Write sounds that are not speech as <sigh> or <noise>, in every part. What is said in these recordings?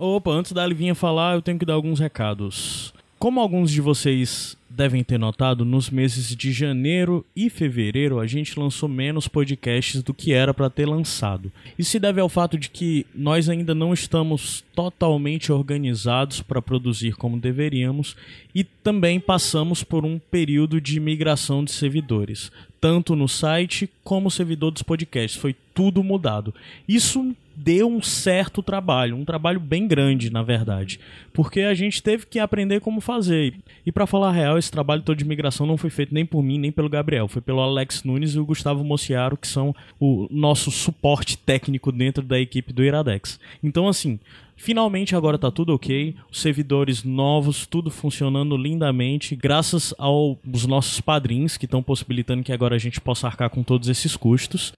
Opa, antes da Livinha falar, eu tenho que dar alguns recados. Como alguns de vocês devem ter notado, nos meses de janeiro e fevereiro a gente lançou menos podcasts do que era para ter lançado. Isso se deve ao fato de que nós ainda não estamos totalmente organizados para produzir como deveríamos e também passamos por um período de migração de servidores, tanto no site como o servidor dos podcasts. Foi tudo mudado. Isso deu um certo trabalho, um trabalho bem grande, na verdade, porque a gente teve que aprender como fazer. E para falar a real, esse trabalho todo de migração não foi feito nem por mim, nem pelo Gabriel, foi pelo Alex Nunes e o Gustavo Mociaro, que são o nosso suporte técnico dentro da equipe do Iradex. Então, assim, Finalmente agora tá tudo ok, os servidores novos, tudo funcionando lindamente, graças aos nossos padrinhos que estão possibilitando que agora a gente possa arcar com todos esses custos.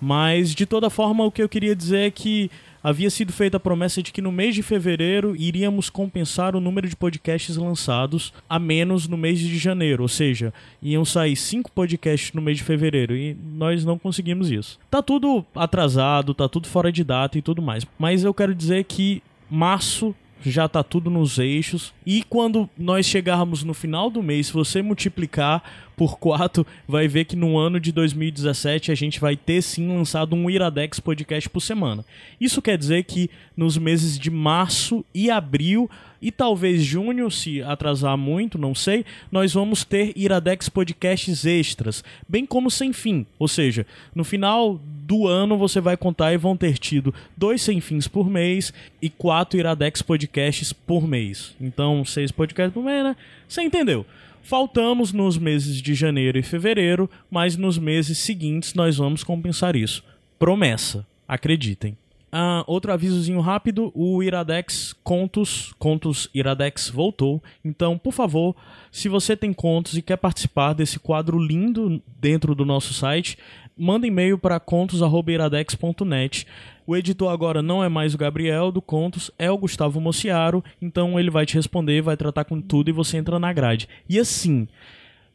Mas, de toda forma, o que eu queria dizer é que havia sido feita a promessa de que no mês de fevereiro iríamos compensar o número de podcasts lançados a menos no mês de janeiro, ou seja, iam sair cinco podcasts no mês de fevereiro e nós não conseguimos isso. Tá tudo atrasado, tá tudo fora de data e tudo mais, mas eu quero dizer que março já tá tudo nos eixos. E quando nós chegarmos no final do mês, se você multiplicar por 4, vai ver que no ano de 2017 a gente vai ter sim lançado um Iradex podcast por semana. Isso quer dizer que nos meses de março e abril e talvez junho, se atrasar muito, não sei, nós vamos ter Iradex podcasts extras, bem como sem fim. Ou seja, no final do ano você vai contar e vão ter tido dois sem fins por mês e quatro Iradex podcasts por mês. Então, seis podcasts por mês, né? Você entendeu? Faltamos nos meses de janeiro e fevereiro, mas nos meses seguintes nós vamos compensar isso. Promessa, acreditem. Uh, outro avisozinho rápido: o Iradex Contos, Contos Iradex voltou. Então, por favor, se você tem contos e quer participar desse quadro lindo dentro do nosso site, manda e-mail para contos@iradex.net. O editor agora não é mais o Gabriel do Contos, é o Gustavo Mociaro, então ele vai te responder, vai tratar com tudo e você entra na grade. E assim,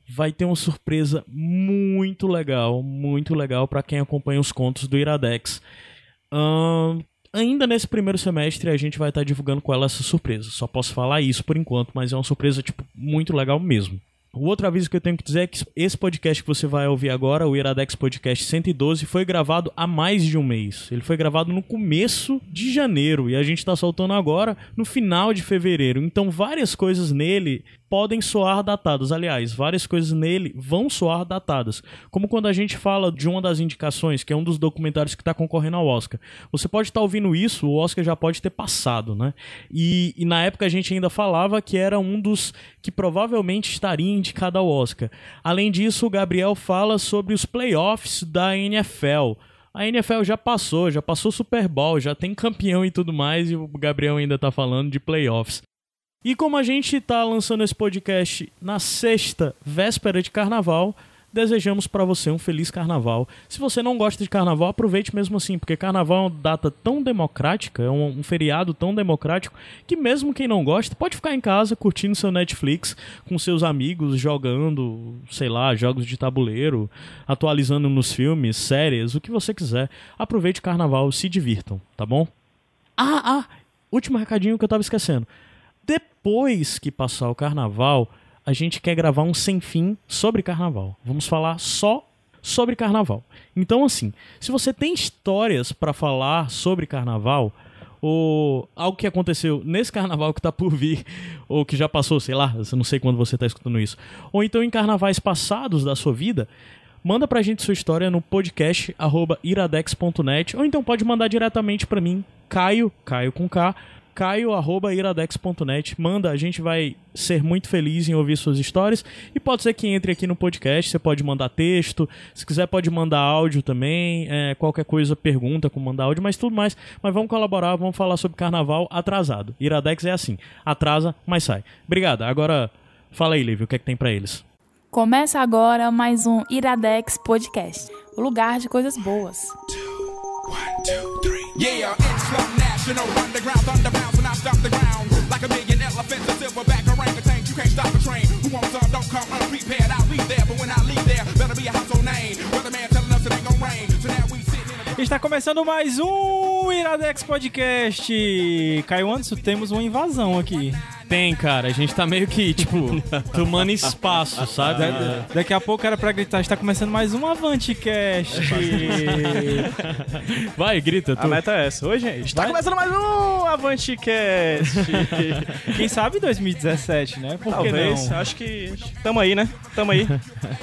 vai ter uma surpresa muito legal, muito legal para quem acompanha os contos do Iradex. Ainda nesse primeiro semestre a gente vai estar tá divulgando com ela essa surpresa. Só posso falar isso por enquanto, mas é uma surpresa tipo muito legal mesmo. O outro aviso que eu tenho que dizer é que esse podcast que você vai ouvir agora, o Iradex Podcast 112, foi gravado há mais de um mês. Ele foi gravado no começo de janeiro e a gente está soltando agora no final de fevereiro. Então várias coisas nele podem soar datadas. Aliás, várias coisas nele vão soar datadas. Como quando a gente fala de uma das indicações, que é um dos documentários que está concorrendo ao Oscar. Você pode estar tá ouvindo isso, o Oscar já pode ter passado, né? E, e, na época a gente ainda falava que era um dos que provavelmente estaria indicado ao Oscar. Além disso, o Gabriel fala sobre os playoffs da NFL. A NFL já passou, já passou Super Bowl, já tem campeão e tudo mais, e o Gabriel ainda está falando de playoffs. E como a gente está lançando esse podcast na sexta, véspera de carnaval, desejamos para você um feliz carnaval. Se você não gosta de carnaval, aproveite mesmo assim, porque carnaval é uma data tão democrática, é um, um, feriado tão democrático, que mesmo quem não gosta pode ficar em casa curtindo seu Netflix com seus amigos, jogando, sei lá, jogos de tabuleiro, atualizando nos filmes, séries, o que você quiser. Aproveite o carnaval, se divirtam, tá bom? Ah, ah, último recadinho que eu tava esquecendo depois que passar o carnaval, a gente quer gravar um sem fim sobre carnaval. Vamos falar só sobre carnaval. Então, assim, se você tem histórias para falar sobre carnaval, ou algo que aconteceu nesse carnaval que está por vir, <laughs> ou que já passou, sei lá, não sei quando você está escutando isso, ou então em carnavais passados da sua vida, manda pra gente sua história no podcast iradex.net, ou então pode mandar diretamente para mim, Caio, Caio com K, caio.iradex.net. Manda, a gente vai ser muito feliz em ouvir suas histórias. E pode ser que entre aqui no podcast, você pode mandar texto, se quiser pode mandar áudio também, é, qualquer coisa, pergunta com mandar áudio, mas tudo mais. Mas vamos colaborar, vamos falar sobre carnaval atrasado. Iradex é assim, atrasa, mas sai. Obrigado. Agora, fala aí, Lívia, o que é que tem para eles? Começa agora mais um Iradex Podcast, o lugar de coisas boas. Two, one, two, yeah, national underground thunder bounce when I stop the ground like a million elephants, a silverback orangutan. You can't stop a train. Who wants some? Don't come unprepared. I'll be there, but when I leave there, better be a household name. Weatherman telling us it ain't gonna rain. So now we Está começando mais um Iradex Podcast. Caio Anderson, temos uma invasão aqui. Tem, cara. A gente tá meio que, tipo, <laughs> tomando espaço, sabe? Da- daqui a pouco era pra gritar, está começando mais um AvanteCast. <laughs> Vai, grita, tu. A meta é essa. Oi, gente. Está Vai. começando mais um AvanteCast. <laughs> Quem sabe 2017, né? Por que Talvez. não? Acho que tamo aí, né? Tamo aí.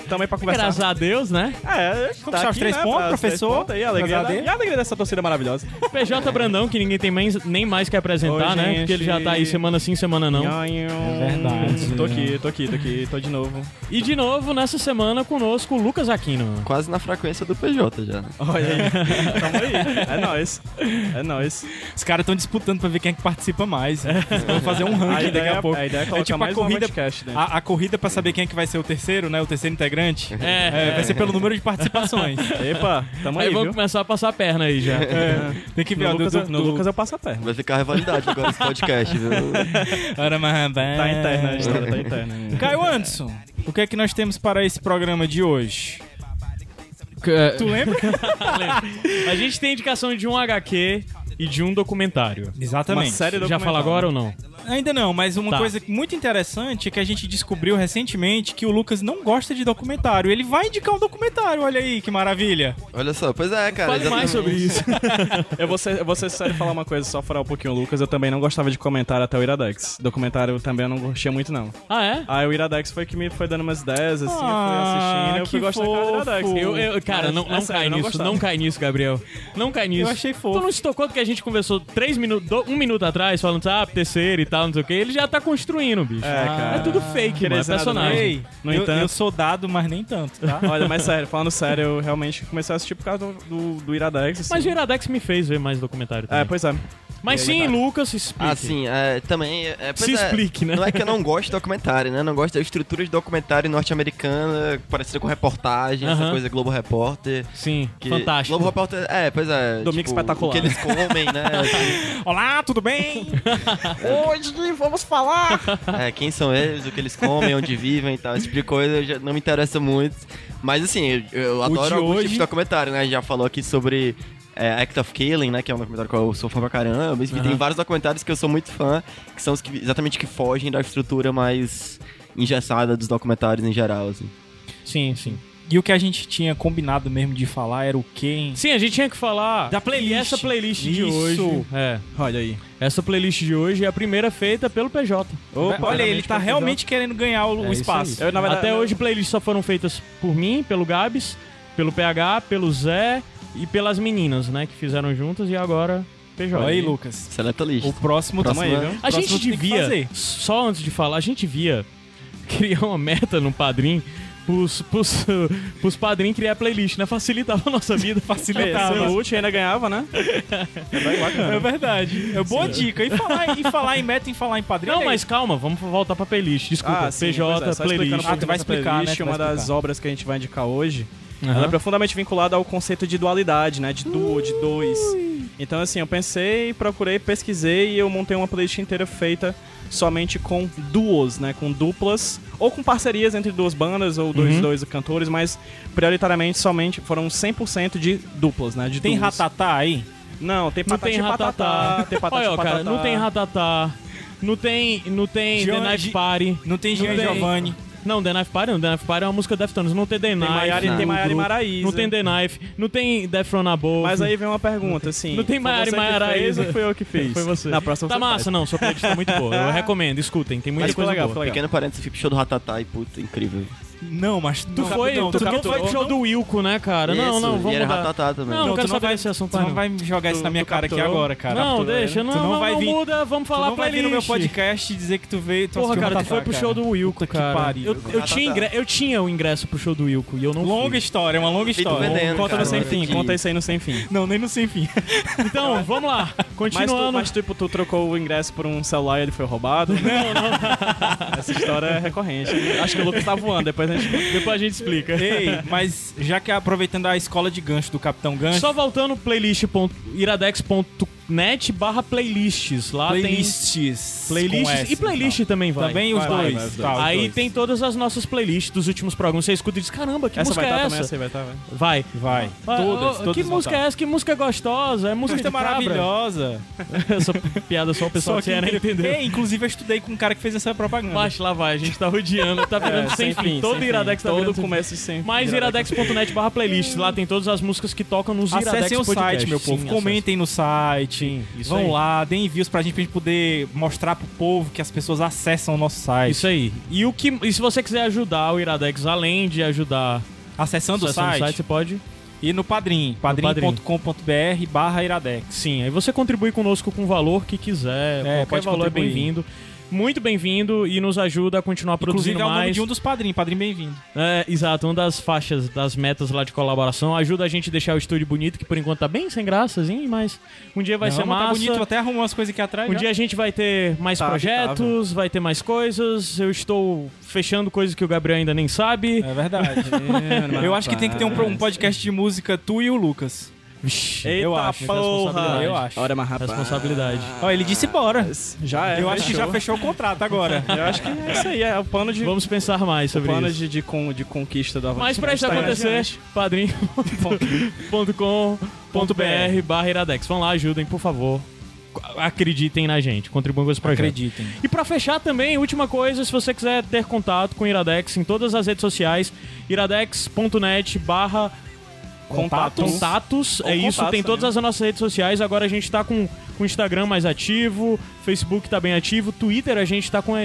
Tamo aí pra conversar. Graças a Deus, né? É, Conquistar tá os três né, pontos, os três professor. pontos Aí, a alegria, a da- e a alegria dessa torcida maravilhosa. PJ Brandão, que ninguém tem mais, nem mais que apresentar, Oi, né? gente. Porque ele já tá aí semana sim, semana não. É verdade. Tô aqui, tô aqui, tô aqui, tô de novo. E de novo, nessa semana, conosco, o Lucas Aquino. Quase na frequência do PJ já. né? Olha aí. <laughs> Tamo aí. É nóis. É nóis. Os caras estão disputando pra ver quem é que participa mais. Vamos fazer um ranking daqui ideia- a pouco. a ideia é colocar tipo a mais um corrida, AvanteCast dentro. a, a corrida pra saber quem é que vai ser o terceiro, né? O terceiro integrante. É, É, vai ser pelo número de participações. Epa, tamo Aí aí, vamos viu? começar a passar a perna aí já. Tem que ver No Lucas, do, eu- do, no do- Lucas eu passo a perna. Vai ficar rivalidade agora esse podcast, viu? <laughs> Mas, Tá interna, a história tá interna. Caio Anderson, o que é que nós temos para esse programa de hoje? Tu lembra? <laughs> a gente tem indicação de um HQ e de um documentário. Exatamente. Uma série Já fala agora ou não? Ainda não, mas uma Tá. coisa muito interessante é que a gente descobriu recentemente que o Lucas não gosta de documentário. Ele vai indicar um documentário, olha aí, que maravilha. Olha só, pois é, cara. Fale mais sobre isso. <laughs> Eu vou ser, eu vou ser sério e falar uma coisa, só falar um pouquinho, Lucas. Eu também não gostava de comentário até o Iradex. Documentário também eu não gostia muito, não. ah, é? Aí o Iradex foi que me foi dando umas ideias, assim, Ah, eu fui assistindo, eu fui que gostando do. Iradex. Eu, eu- cara, Mas, não, não é sério, cai nisso, gostava. não cai nisso, Gabriel. Não cai nisso. Eu achei fofo. Tu não se tocou que a gente conversou três minutos, do- um minuto atrás, falando, ah, terceiro e tal, não sei o que. Ele já tá construindo, bicho. É, cara. É tudo fake, mano. É nada, personagem. Ei, No eu, entanto- eu sou dado, mas nem tanto, tá? <laughs> Olha, mas sério, falando sério, eu realmente comecei a assistir por causa do, do, do Iradex. Assim. Mas o Iradex me fez ver mais documentário também. É, pois é. Mas sim. Lucas, se explique. Assim, é, também. É, Se é, explique, né? Não é que eu não gosto de documentário, né? Não gosto da estrutura de documentário norte-americana, parecida com reportagem, essa Aham. coisa Globo Repórter. Sim, Que fantástico. Globo Repórter, é, pois é. Domingo tipo, espetacular. O que eles comem, né? <laughs> Olá, tudo bem? <laughs> Hoje vamos falar! É, quem são eles, o que eles comem, onde vivem e tal. Esse tipo de coisa já não me interessa muito. Mas assim, eu, eu adoro alguns hoje- tipos de documentário, né? Já falou aqui sobre é, Act of Killing, né? Que é um documentário que eu sou fã pra caramba. Enfim, tem vários documentários que eu sou muito fã, que são os que exatamente que fogem da estrutura mais engessada dos documentários em geral, assim. Sim, sim. E o que a gente tinha combinado mesmo de falar era o hein? Sim, a gente tinha que falar Da playlist. E essa playlist de Isso. hoje. É. Olha aí. Essa playlist de hoje é a primeira feita pelo PJ. Olha, ele tá realmente querendo ganhar o, É isso espaço. Eu, na verdade, Até eu- hoje playlists só foram feitas por mim, pelo Gabs, pelo PH, pelo Zé e pelas meninas, né, que fizeram juntas e agora PJ. Olha aí, Lucas. Seleta list. O próximo tamo aí, é- viu? A gente devia, só antes de falar, a gente devia <laughs> criar uma meta no Padrim pros, pros, <laughs> pros padrinhos criar playlist, né? Facilitava a nossa vida, facilitava. seu ult ainda ganhava, né? É. É verdade. É boa dica. E falar, e falar em meta, em falar em padrinho. Não, mas calma, vamos voltar pra playlist. Desculpa, Ah, sim, PJ, é, playlist. Ah, tu vai explicar, playlist, né? Tu vai Uma das explicar. obras que a gente vai indicar hoje, Aham. ela é profundamente vinculada ao conceito de dualidade, né? De duo, de dois. Então, assim, eu pensei, procurei, pesquisei e eu montei uma playlist inteira feita somente com duos, né? Com duplas, ou com parcerias entre duas bandas ou dois, Uhum. dois cantores, mas prioritariamente somente foram 100% de duplas, né? De Tem duos. ratatá aí? Não, tem Não patati tem patatá, ratatá. tem patati Olha, ó, cara, patatá. não tem ratatá. Não tem, não tem Jean- The Gi- Party. Não tem Não tem. Giovanni. Não, The Knife Party não. The Knife Party é uma música Deftones. Não tem The Knife. Maiara e- no tem Maiara e. Maraísa. Não tem The Knife. Não tem Death From Above. Mas aí vem uma pergunta, assim. Não tem Maiara e Maiara ou Foi eu que fiz. Foi você. Na próxima Tá massa, faz. não. Sua playlist tá muito boa. Eu <laughs> recomendo. Escutem. Tem muita Mas coisa legal, legal. Pequeno parênteses, fui pro show do Ratatá e puta, incrível. Não, mas Tu foi, não, tu, não capturou, foi pro show não? do Wilco, né, cara? não, Isso, não, e vamos era mudar. Ratatá também. Não, não Não, quero tu não saber vai- desse assunto, Tu não vai jogar isso Tu- na minha tu cara aqui agora, cara. Não, Capturou. deixa. Não, Tu não não, vai não vir- muda. Vamos Tu falar não vai vir no meu podcast e dizer que tu veio... Tu Porra, cara, tu foi pro show do Wilco, que cara. pariu. Eu, eu, tinha ingre... eu tinha o ingresso pro show do Wilco e eu não Longa história, uma longa história. Conta no sem fim, que- conta isso aí no sem fim. Não, nem no sem fim. <laughs> Então, vamos lá. Tu, Continuando. mas tipo, tu trocou o ingresso por um celular e ele foi roubado? Não, não. <laughs> Essa história é recorrente. Acho que o Lucas tá voando, depois gente... Depois a gente explica. Ei, mas já que aproveitando a escola de gancho do Capitão Gancho, Só voltando, playlist.iradex.com net barra playlists. Lá Playlists. tem playlists S, e playlist também vai. Também os Vai, dois. vai, vai, os Tá, Aí dois. tem todas as nossas playlists dos últimos programas. Você escuta e diz, caramba, que Essa música vai estar é também, essa? essa vai estar, vai. Vai. Vai. Ah, Todas, oh, todas que música tá. é essa? Que música gostosa? É música Música maravilhosa. <laughs> Essa piada só o pessoal Só de CNN entendeu. Ei, inclusive eu estudei com um cara que fez essa propaganda. Mas lá vai, a gente tá rodeando, tá <laughs> virando É, sem, fim. Todo sem Iradex tá Todo virando sem fim. Mais iradex.net barra playlist. Lá tem todas as músicas que tocam nos Iradex Acessem o site, meu povo. Comentem no site. Sim, isso Vão aí. lá, deem envios pra gente, pra gente poder mostrar pro povo que as pessoas acessam o nosso site. Isso aí. E, o que, e se você quiser ajudar o Iradex, além de ajudar Acessando o acessando site, você pode. e no Padrim, padrim.com.br barra iradex. Sim, aí você contribui conosco com o valor que quiser. É, qualquer pode valor é contribuir. bem-vindo. Muito bem-vindo e nos ajuda a continuar Inclusive produzindo é o nome mais. de um dos padrinhos, Padrim Bem-vindo. É, exato, uma das faixas das metas lá de colaboração. Ajuda a gente a deixar o estúdio bonito, que por enquanto tá bem sem graçazinho, mas um dia vai Não, ser mas massa. Tá bonito, até arrumou umas coisas aqui atrás. Um já. dia a gente vai ter mais Tá projetos, vai ter mais coisas. Eu estou fechando coisas que o Gabriel ainda nem sabe. É verdade. <laughs> Eu acho que tem que ter um, um podcast de música, tu e o Lucas. Vixe, Eita eu acho, porra! Eu acho. Olha, mas rapaz. responsabilidade. Ó, ele disse bora. Já é. Eu acho que já fechou o contrato agora. <laughs> Eu acho que é isso aí, é o plano de, Vamos pensar mais sobre plano isso. de, de, con- de conquista da Mas pra isso indo acontecer, adiante. padrim.com.br barra iradex. Vão lá, ajudem, por favor. Acreditem na gente, contribuam com esse projeto. Acreditem. E pra fechar também, última coisa, se você quiser ter contato com o Iradex em todas as redes sociais, iradex.net barra Contatos. contatos, Ou é isso, tem todas também. as nossas redes sociais, agora a gente tá com o Instagram mais ativo, Facebook tá bem ativo, Twitter a gente tá com a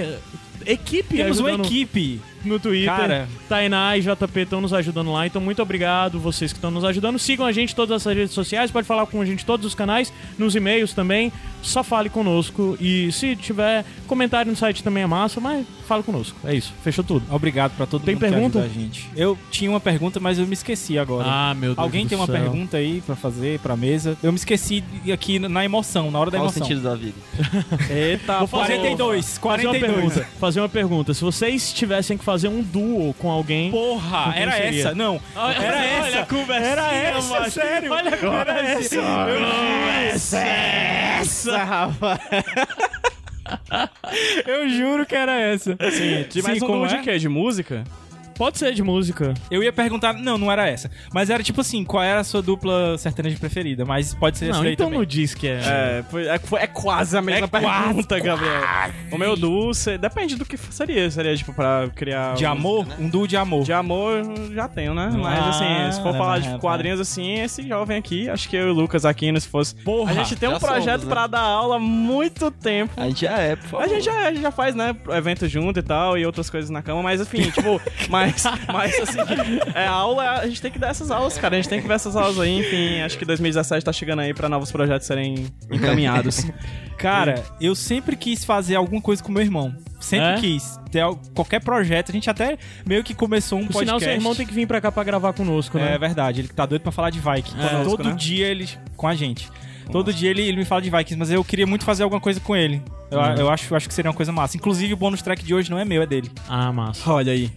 equipe Temos uma ajudando equipe. No Twitter. Cara. Tainá e JP estão nos ajudando lá, então muito obrigado vocês que estão nos ajudando. Sigam a gente em todas as redes sociais, pode falar com a gente em todos os canais, nos e-mails também. Só fale conosco e se tiver comentário no site também é massa, mas fale conosco. É isso, fechou tudo. Obrigado pra todo Tem mundo pergunta? que ajuda a gente. Eu tinha uma pergunta, mas eu me esqueci agora. Ah, meu Deus Alguém do tem uma céu. pergunta aí pra fazer pra mesa? Eu me esqueci aqui na emoção, na hora da Qual o emoção. sentido da vida? <laughs> Eita, Vou fazer- 42, Fazer uma 42. pergunta. Fazer uma pergunta. Se vocês tivessem que fazer um duo com alguém. Porra, Com era seria? essa. Não, Olha, era olha essa. a conversinha, Era essa, macho. sério. Olha a conversa. Conversa essa, rapaz. <laughs> Eu juro que era essa. Sim, mas um como duo de é? quê? De música? Pode ser de música. Eu ia perguntar, não, não era essa. Mas era tipo assim, qual era a sua dupla sertaneja preferida? Mas pode ser essa Não, daí então também. não diz que é. É, foi- é, foi- é quase a mesma É quase, pergunta, Gabriel. O meu duo se- depende do que seria. Seria, tipo, pra criar... De um- amor? Um duo de amor. De amor eu já tenho, né? Mas Ah, assim, se for né, falar de rapaz. quadrinhos assim, esse jovem aqui, acho que eu e o Lucas Aquino, se fosse. Porra, a gente tem um já projeto somos, né? pra dar aula há muito tempo. A gente já é, por favor. A gente, já, a gente já faz, né, evento junto e tal, e outras coisas na cama, mas enfim, tipo, <laughs> mas, mas assim, é aula, a gente tem que dar essas aulas, cara, a gente tem que ver essas aulas aí, enfim, acho que 2017 tá chegando aí pra novos projetos serem encaminhados. <laughs> Cara, eu sempre quis fazer alguma coisa com meu irmão. Sempre É? quis. Ter al- qualquer projeto. A gente até meio que começou um Por podcast. sinal, seu irmão tem que vir pra cá pra gravar conosco, né? É verdade, ele tá doido pra falar de Vikings. Conosco, Todo né? dia ele. com a gente. Todo dia ele, ele me fala de Vikings, mas eu queria muito fazer alguma coisa com ele. Eu, Uhum. eu acho, eu acho que seria uma coisa massa. Inclusive, o bônus track de hoje não é meu, é dele. Ah, massa. Olha aí.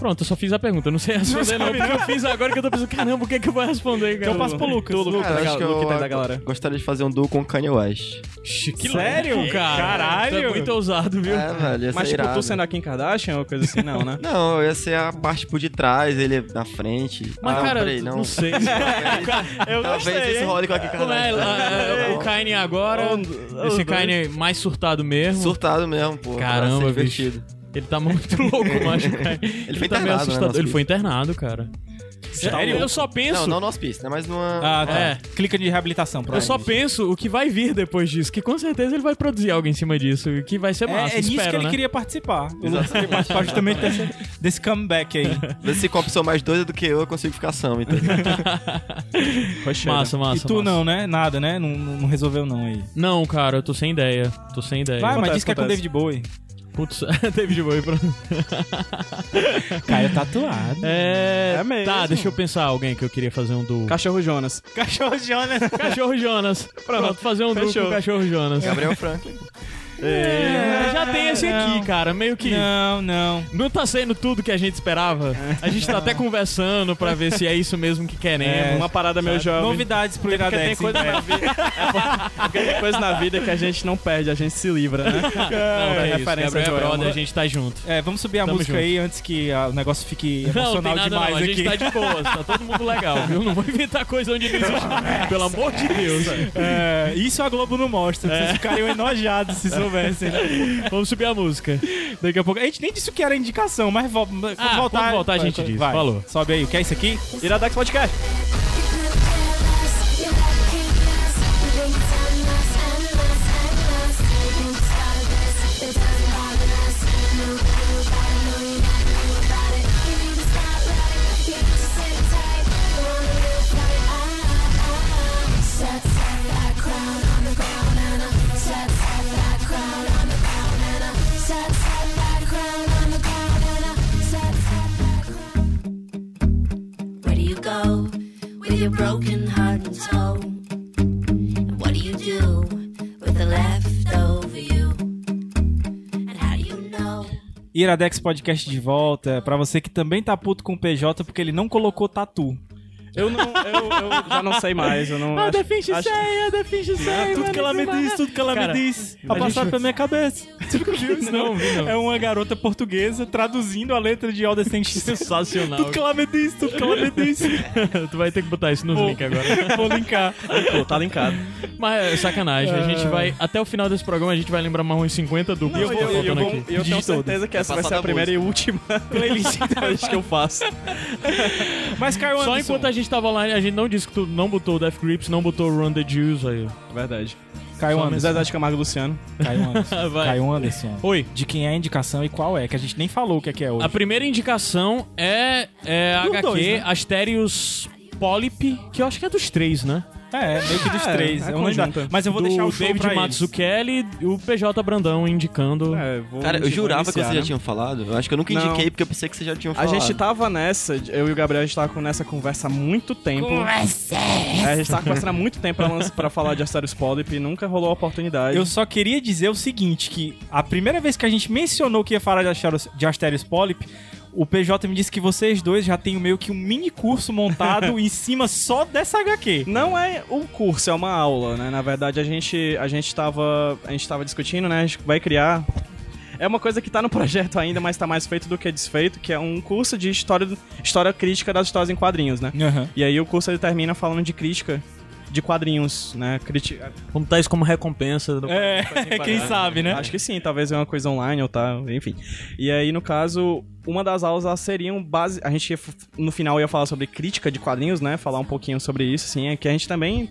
Pronto, eu só fiz a pergunta. Eu não sei <laughs> responder, não. Porque eu fiz agora que eu tô pensando, caramba, o que, é que eu vou responder, cara? Então eu passo pro Lucas. Tu, Lucas, Cara, acho que gal- eu da galera. gostaria de fazer um duo com Kanye West. Que Sério? louco, cara. Caralho. Tu é muito ousado, viu? É, velho, ia Mas ser tipo, tu irado. sendo a Kim Kardashian ou coisa assim, não, né? <laughs> Não, eu ia ser a parte por detrás, ele na frente. Mas, ah, cara, peraí, não, não. sei. <laughs> Eu Talvez isso role com a Kim Como é? Kardashian. ah, o Kanye agora, esse Kanye mais surtado mesmo. Surtado mesmo, pô. Caramba, ser bicho. divertido. Ele tá muito <laughs> louco, macho. Ele, Ele foi tá meio internado, né, assustador. no Ele foi internado, cara. Sério? Eu só penso. Não, não no hospício, né? Mas numa... Ah, tá. É. Clica de reabilitação, Eu só penso o que vai vir depois disso, que com certeza ele vai produzir algo em cima disso, que vai ser massa, É, é nisso espero, que ele né? queria participar. Ele queria participar justamente desse, desse comeback aí. Vê se com a pessoa mais doida do que eu, eu consigo ficar são, então. <laughs> Poxa, Massa, massa. e tu massa. não, né? Nada, né? Não, não resolveu não aí. Não, cara, eu tô sem ideia. Tô sem ideia. Vai, mas diz que é com acontece. David Bowie. Putz, <laughs> David Bowie, pronto. <laughs> Cara, tatuado. É... É mesmo. Tá, deixa eu pensar alguém que eu queria fazer um duo. Cachorro Jonas. Cachorro Jonas. <laughs> Cachorro Jonas. Pronto, fazer um duo com o Cachorro Jonas. Gabriel Franklin. É, já tem esse aqui, não. cara. Meio que. Não, não. Não tá sendo tudo que a gente esperava. A gente tá até conversando pra ver se é isso mesmo que queremos. É, uma parada meio jovem. Novidades pro tem Iradex. coisa em breve. na vida. É porque tem coisa na vida que a gente não perde, a gente se livra, né? Não, é isso. referência Gabriel é brother, a gente tá junto. É, vamos subir a Tamo música junto. aí antes que ah, o negócio fique Não, tem emocional nada demais não. A gente aqui. tá de boas, tá todo mundo legal, viu? Não vou inventar coisa onde não existe. <laughs> Pelo amor de Deus. É, isso a Globo não mostra. Vocês ficariam enojados se soubessem. <laughs> né? Vamos subir a música. Daqui a pouco. A gente nem disse o que era indicação, mas vo- quando Ah, voltar. quando voltar a gente diz. Vai. Falou. Sobe aí. O que é isso aqui? Iradex Podcast. Iradex Podcast de volta. Pra você que também tá puto com o PJ porque ele não colocou tatu. Eu não, eu, eu já não sei mais, eu não... Ah, definge acho- sei, a definge sei. tudo que ela me diz, tudo que ela Cara, me diz. a A passar gente- pela minha cabeça. <laughs> Você viu isso, Não, vi não. É uma garota portuguesa traduzindo a letra de All the Things. Sensacional. Tudo que ela me diz, tudo que ela me diz. <laughs> tu vai ter que botar isso nos Vou- links agora. <laughs> Vou linkar. Pô, tá linkado. Mas é sacanagem. A gente vai. Até o final desse programa a gente vai lembrar mais uns 50 duplos. E eu, que tá eu, faltando vou- aqui. e eu tenho certeza que essa vai ser a primeira e última playlist que eu faço. Mas, Caio Só Anderson, enquanto a gente tava online, a gente não disse que tu não botou o Death Grips, não botou o Run the Jews aí. Verdade. Caio Só Anderson. Zezé de Camargo e Luciano. Caio Anderson. <laughs> Vai. Caio Anderson. Oi. De quem é a indicação e qual é, que a gente nem falou o que é, que é hoje. A primeira indicação é, é HQ dois, né? Asterios Polyp, que eu acho que é dos três, né? É, meio que dos É, três. é eu não. Mas eu vou Do deixar o show David pra eles. Mazzucchelli e o PJ Brandão indicando. É, vou- Cara, eu jurava que iniciar, vocês já né? tinham falado. Eu acho que eu nunca Não. indiquei porque eu pensei que vocês já tinham A falado. gente tava nessa, eu e o Gabriel, a gente tava com nessa conversa há muito tempo. Conversa! É, a gente tava conversando há muito tempo pra, lança- pra falar de Asterios Polyp e nunca rolou a oportunidade. Eu só queria dizer o seguinte, que a primeira vez que a gente mencionou que ia falar de Asterios, de Asterios Polyp, o PJ me disse que vocês dois já têm meio que um mini curso montado <laughs> em cima só dessa HQ. Não é um curso, é uma aula, né? Na verdade, a gente, a gente tava. A gente tava discutindo, né? A gente vai criar. É uma coisa que tá no projeto ainda, mas tá mais feito do que desfeito, que é um curso de história, história crítica das histórias em quadrinhos, né? E aí o curso ele termina falando de crítica de quadrinhos, né? Criti Vamos dar isso como recompensa. Do... É, <laughs> quem sabe, né? Acho que sim, talvez é uma coisa online ou tal, enfim. E aí, no caso, uma das aulas elas seriam base. A gente no final ia falar sobre crítica de quadrinhos, né? Falar um pouquinho sobre isso, assim, é que a gente também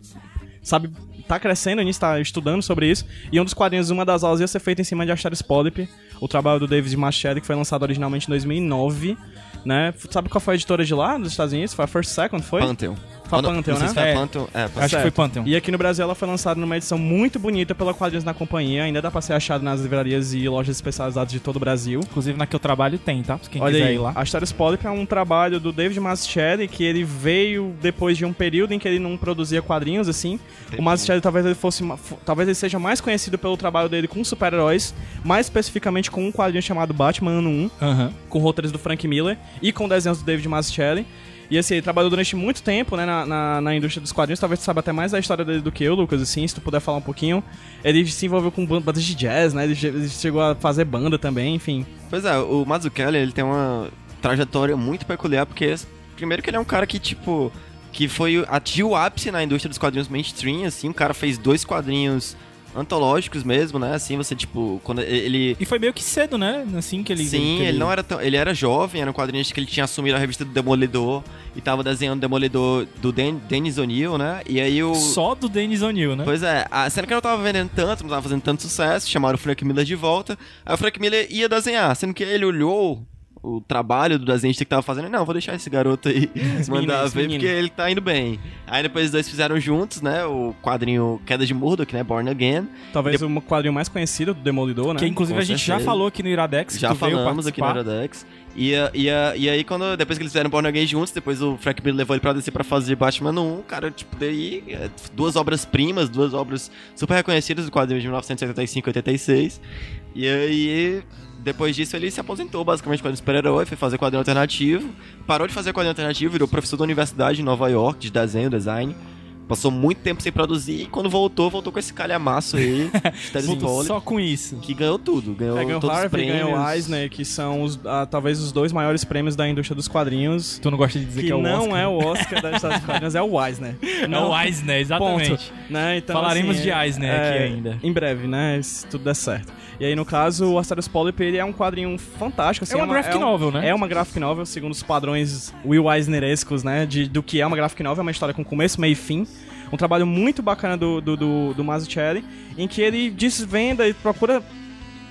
sabe, tá crescendo nisso, tá estudando sobre isso. E um dos quadrinhos, uma das aulas ia ser feita em cima de Asteris Polyp, o trabalho do David Machado, que foi lançado originalmente em 2009, né? Sabe qual foi a editora de lá, dos Estados Unidos? Foi a First Second, foi? Pantheon. Foi a Não- Pantheon, não sei né? se foi É. a Pantheon. É, Pantheon. Acho que Certo. foi Pantheon. E aqui no Brasil ela foi lançada numa edição muito bonita pela Quadrinhos na Companhia, ainda dá pra ser achado nas livrarias e lojas especializadas de todo o Brasil. Inclusive na que eu trabalho tem, tá? Quem Olha quiser aí, ir lá. a Stories Polyp é um trabalho do David Mazzucchelli que ele veio depois de um período em que ele não produzia quadrinhos assim. O Mazzucchelli talvez ele fosse, talvez ele seja mais conhecido pelo trabalho dele com super-heróis, mais especificamente com um quadrinho chamado Batman Ano 1, Aham. com roteiros do Frank Miller e com desenhos do David Mazzucchelli. E assim, ele trabalhou durante muito tempo, né, na, na, na indústria dos quadrinhos. Talvez tu saiba até mais da história dele do que eu, Lucas, assim, se tu puder falar um pouquinho. Ele se envolveu com ban- bandas de jazz, né, ele ele chegou a fazer banda também, enfim. Pois é, o Mazzucchelli, ele tem uma trajetória muito peculiar, porque primeiro que ele é um cara que, tipo, que foi atingiu o ápice na indústria dos quadrinhos mainstream, assim, o cara fez dois quadrinhos antológicos mesmo, né? Assim, você tipo, quando ele E foi meio que cedo, né? Assim que ele. Sim, que ele não era tão, ele era jovem, era um quadrinho que ele tinha assumido a revista do Demolidor e tava desenhando o Demolidor do Den Dennis O'Neill, né? E aí o Só do Dennis O'Neill, né? Pois é, a cena que não tava vendendo tanto, não tava fazendo tanto sucesso, chamaram o Frank Miller de volta. Aí o Frank Miller ia desenhar, sendo que ele olhou o trabalho do desenhista que tava fazendo. Não, vou deixar esse garoto aí mandar menino, ver, menino. porque ele tá indo bem. Aí depois os dois fizeram juntos, né? O quadrinho Queda de Murdoch, né? Born Again. Talvez o quadrinho mais conhecido do Demolidor, né? Que inclusive Com a gente já certeza. falou aqui no Iradex. Já falamos aqui no. Iradex. E, e, e aí, quando, depois que eles fizeram Born Again juntos, depois o Frank Miller levou ele pra descer pra fazer Batman 1, cara, tipo, daí é, duas obras-primas, duas obras super reconhecidas do quadrinho de 1975 e 86. E aí, depois disso, ele se aposentou basicamente quando super-herói, foi fazer quadrinho alternativo, parou de fazer quadrinho alternativo, virou professor da universidade em Nova York, de desenho, design. Passou muito tempo sem produzir e quando voltou, voltou com esse calhamaço aí, <laughs> Voltou Só com isso. que ganhou tudo. Ganhou, É, ganhou todos os Harvey, prêmios. ganhou Eisner, que são os, ah, talvez os dois maiores prêmios da indústria dos quadrinhos. Tu não gosta de dizer que, Que, é o não Oscar. é o Oscar da indústria dos quadrinhos, é o Eisner. <laughs> É o Eisner, exatamente. Ponto. Né? Então, Falaremos assim, de Eisner é, aqui ainda. Em breve, né? Se tudo der certo. E aí, no caso, o Asterios Polyp, ele é um quadrinho fantástico. Assim, É uma graphic um- novel, né? É uma graphic novel, segundo os padrões Will Eisnerescos, né? De, do que é uma graphic novel, é uma história com começo, meio e fim. Um trabalho muito bacana do, do, do, do Mazzucchelli, em que ele desvenda e procura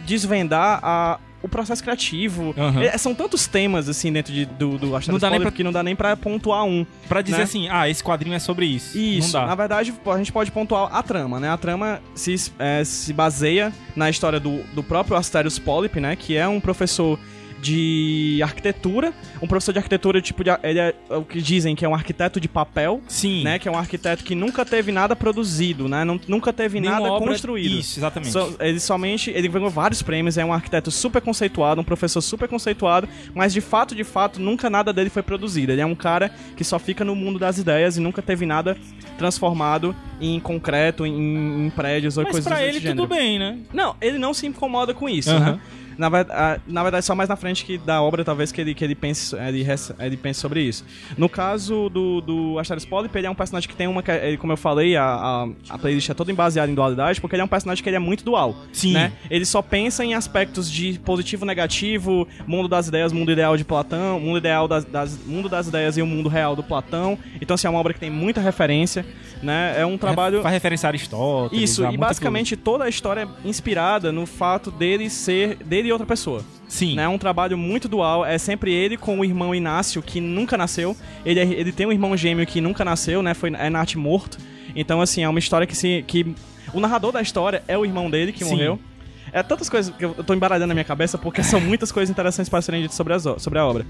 desvendar a, o processo criativo. Aham. É, são tantos temas, assim, dentro de, do, do Asterios dá nem pra- que não dá nem pra pontuar um. Pra dizer né? assim, ah, esse quadrinho é sobre isso. Isso, Não dá. na verdade, a gente pode pontuar a trama, né? A trama se, é, se baseia na história do, do próprio Asterios Polyp, né? Que é um professor de arquitetura, um professor de arquitetura, tipo, de, ele é o que dizem que é um arquiteto de papel, Sim. né? Que é um arquiteto que nunca teve nada produzido, né? Não, nunca teve Nenhuma nada construído. Isso, exatamente. So- ele somente, ele ganhou vários prêmios, é um arquiteto super conceituado, um professor super conceituado, mas de fato, de fato, nunca nada dele foi produzido. Ele é um cara que só fica no mundo das ideias e nunca teve nada transformado em concreto, em, em prédios ou Mas coisas pra ele tudo bem, né? Não, ele não se incomoda com isso, Aham. né? Na, na verdade, só mais na frente que da obra, talvez, que ele, que ele, pense, ele, ele pense sobre isso. No caso do, do Asterios Polyp, ele é um personagem que tem uma... Ele, como eu falei, a, a, a playlist é toda baseada em dualidade, porque ele é um personagem que ele é muito dual. Sim. Né? Ele só pensa em aspectos de positivo, negativo, mundo das ideias, mundo ideal de Platão, mundo ideal das, das- mundo das ideias e o mundo real do Platão. Então, assim, é uma obra que tem muita referência, né? É um trabalho... Faz referência a Aristóteles. Isso, e basicamente toda a história é inspirada no fato dele ser dele e outra pessoa. Sim. Né? É um trabalho muito dual, é sempre ele com o irmão Inácio, que nunca nasceu. Ele, é- ele tem um irmão gêmeo que nunca nasceu, né? Foi, é Nath morto. Então, assim, é uma história que se. Que, o narrador da história é o irmão dele que Sim. morreu. É tantas coisas que eu tô embaralhando na minha cabeça porque são muitas coisas interessantes para serem ditas sobre, as sobre a obra.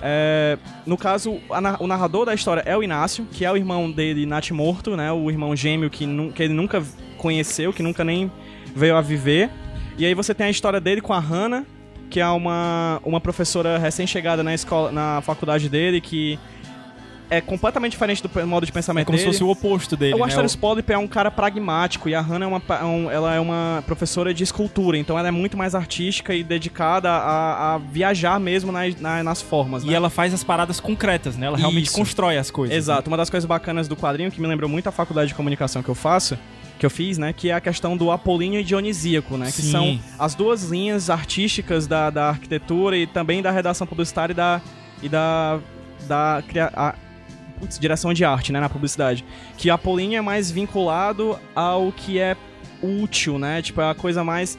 É, no caso, a o narrador da história é o Inácio, que é o irmão dele, Nath morto, né? O irmão gêmeo que, nu- que ele nunca conheceu, que nunca nem veio a viver. E aí você tem a história dele com a Hannah, que é uma, uma professora recém-chegada na escola, na faculdade dele, que é completamente diferente do modo de pensamento É como se dele. fosse o oposto dele, O né? Asterios Polyp é um cara pragmático e a Hannah é uma, um- ela é uma professora de escultura, então ela é muito mais artística e dedicada a, a viajar mesmo nas, na- nas formas. E né? ela faz as paradas concretas, né? Ela realmente Isso. constrói as coisas. Exato, uma das coisas bacanas do quadrinho que me lembrou muito a faculdade de comunicação que eu faço, que eu fiz, né, que é a questão do apolíneo e dionisíaco, né, que Sim. são as duas linhas artísticas da, da arquitetura e também da redação publicitária e da e da da a- putz, direção de arte, né, na publicidade. Que apolíneo é mais vinculado ao que é útil, né? Tipo, é a coisa mais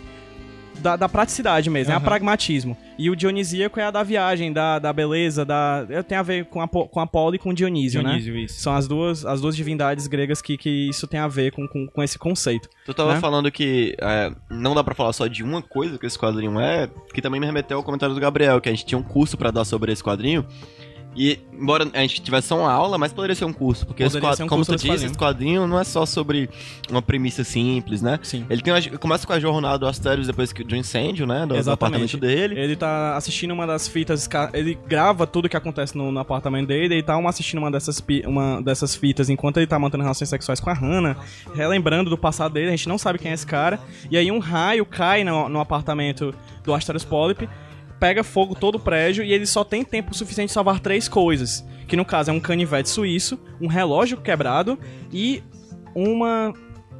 da, da praticidade mesmo, é Aham. a pragmatismo. E o dionisíaco é a da viagem, da, da beleza, da. Tem a ver com a, com a Polo e com o Dionísio, Dionísio, né? isso. São as duas, as duas divindades gregas que, que isso tem a ver com, com, com esse conceito. Tu tava né? falando que é, não dá pra falar só de uma coisa que esse quadrinho é, que também me remeteu ao comentário do Gabriel, que a gente tinha um curso pra dar sobre esse quadrinho. E, embora a gente tivesse só uma aula, mas poderia ser um curso, porque esse quadro, um como tu disse, esse quadrinho não é só sobre uma premissa simples, né? Sim. Ele tem uma- começa com a jornada do Asterios depois que, do incêndio, né? Do, do apartamento dele. Ele tá assistindo uma das fitas, ele grava tudo que acontece no, no apartamento dele e tá uma assistindo uma dessas, uma dessas fitas enquanto ele tá mantendo relações sexuais com a Hannah, relembrando do passado dele, a gente não sabe quem é esse cara. E aí um raio cai no, no apartamento do Asterios Polyp, pega fogo todo o prédio e ele só tem tempo suficiente de salvar três coisas. Que no caso é um canivete suíço, um relógio quebrado e uma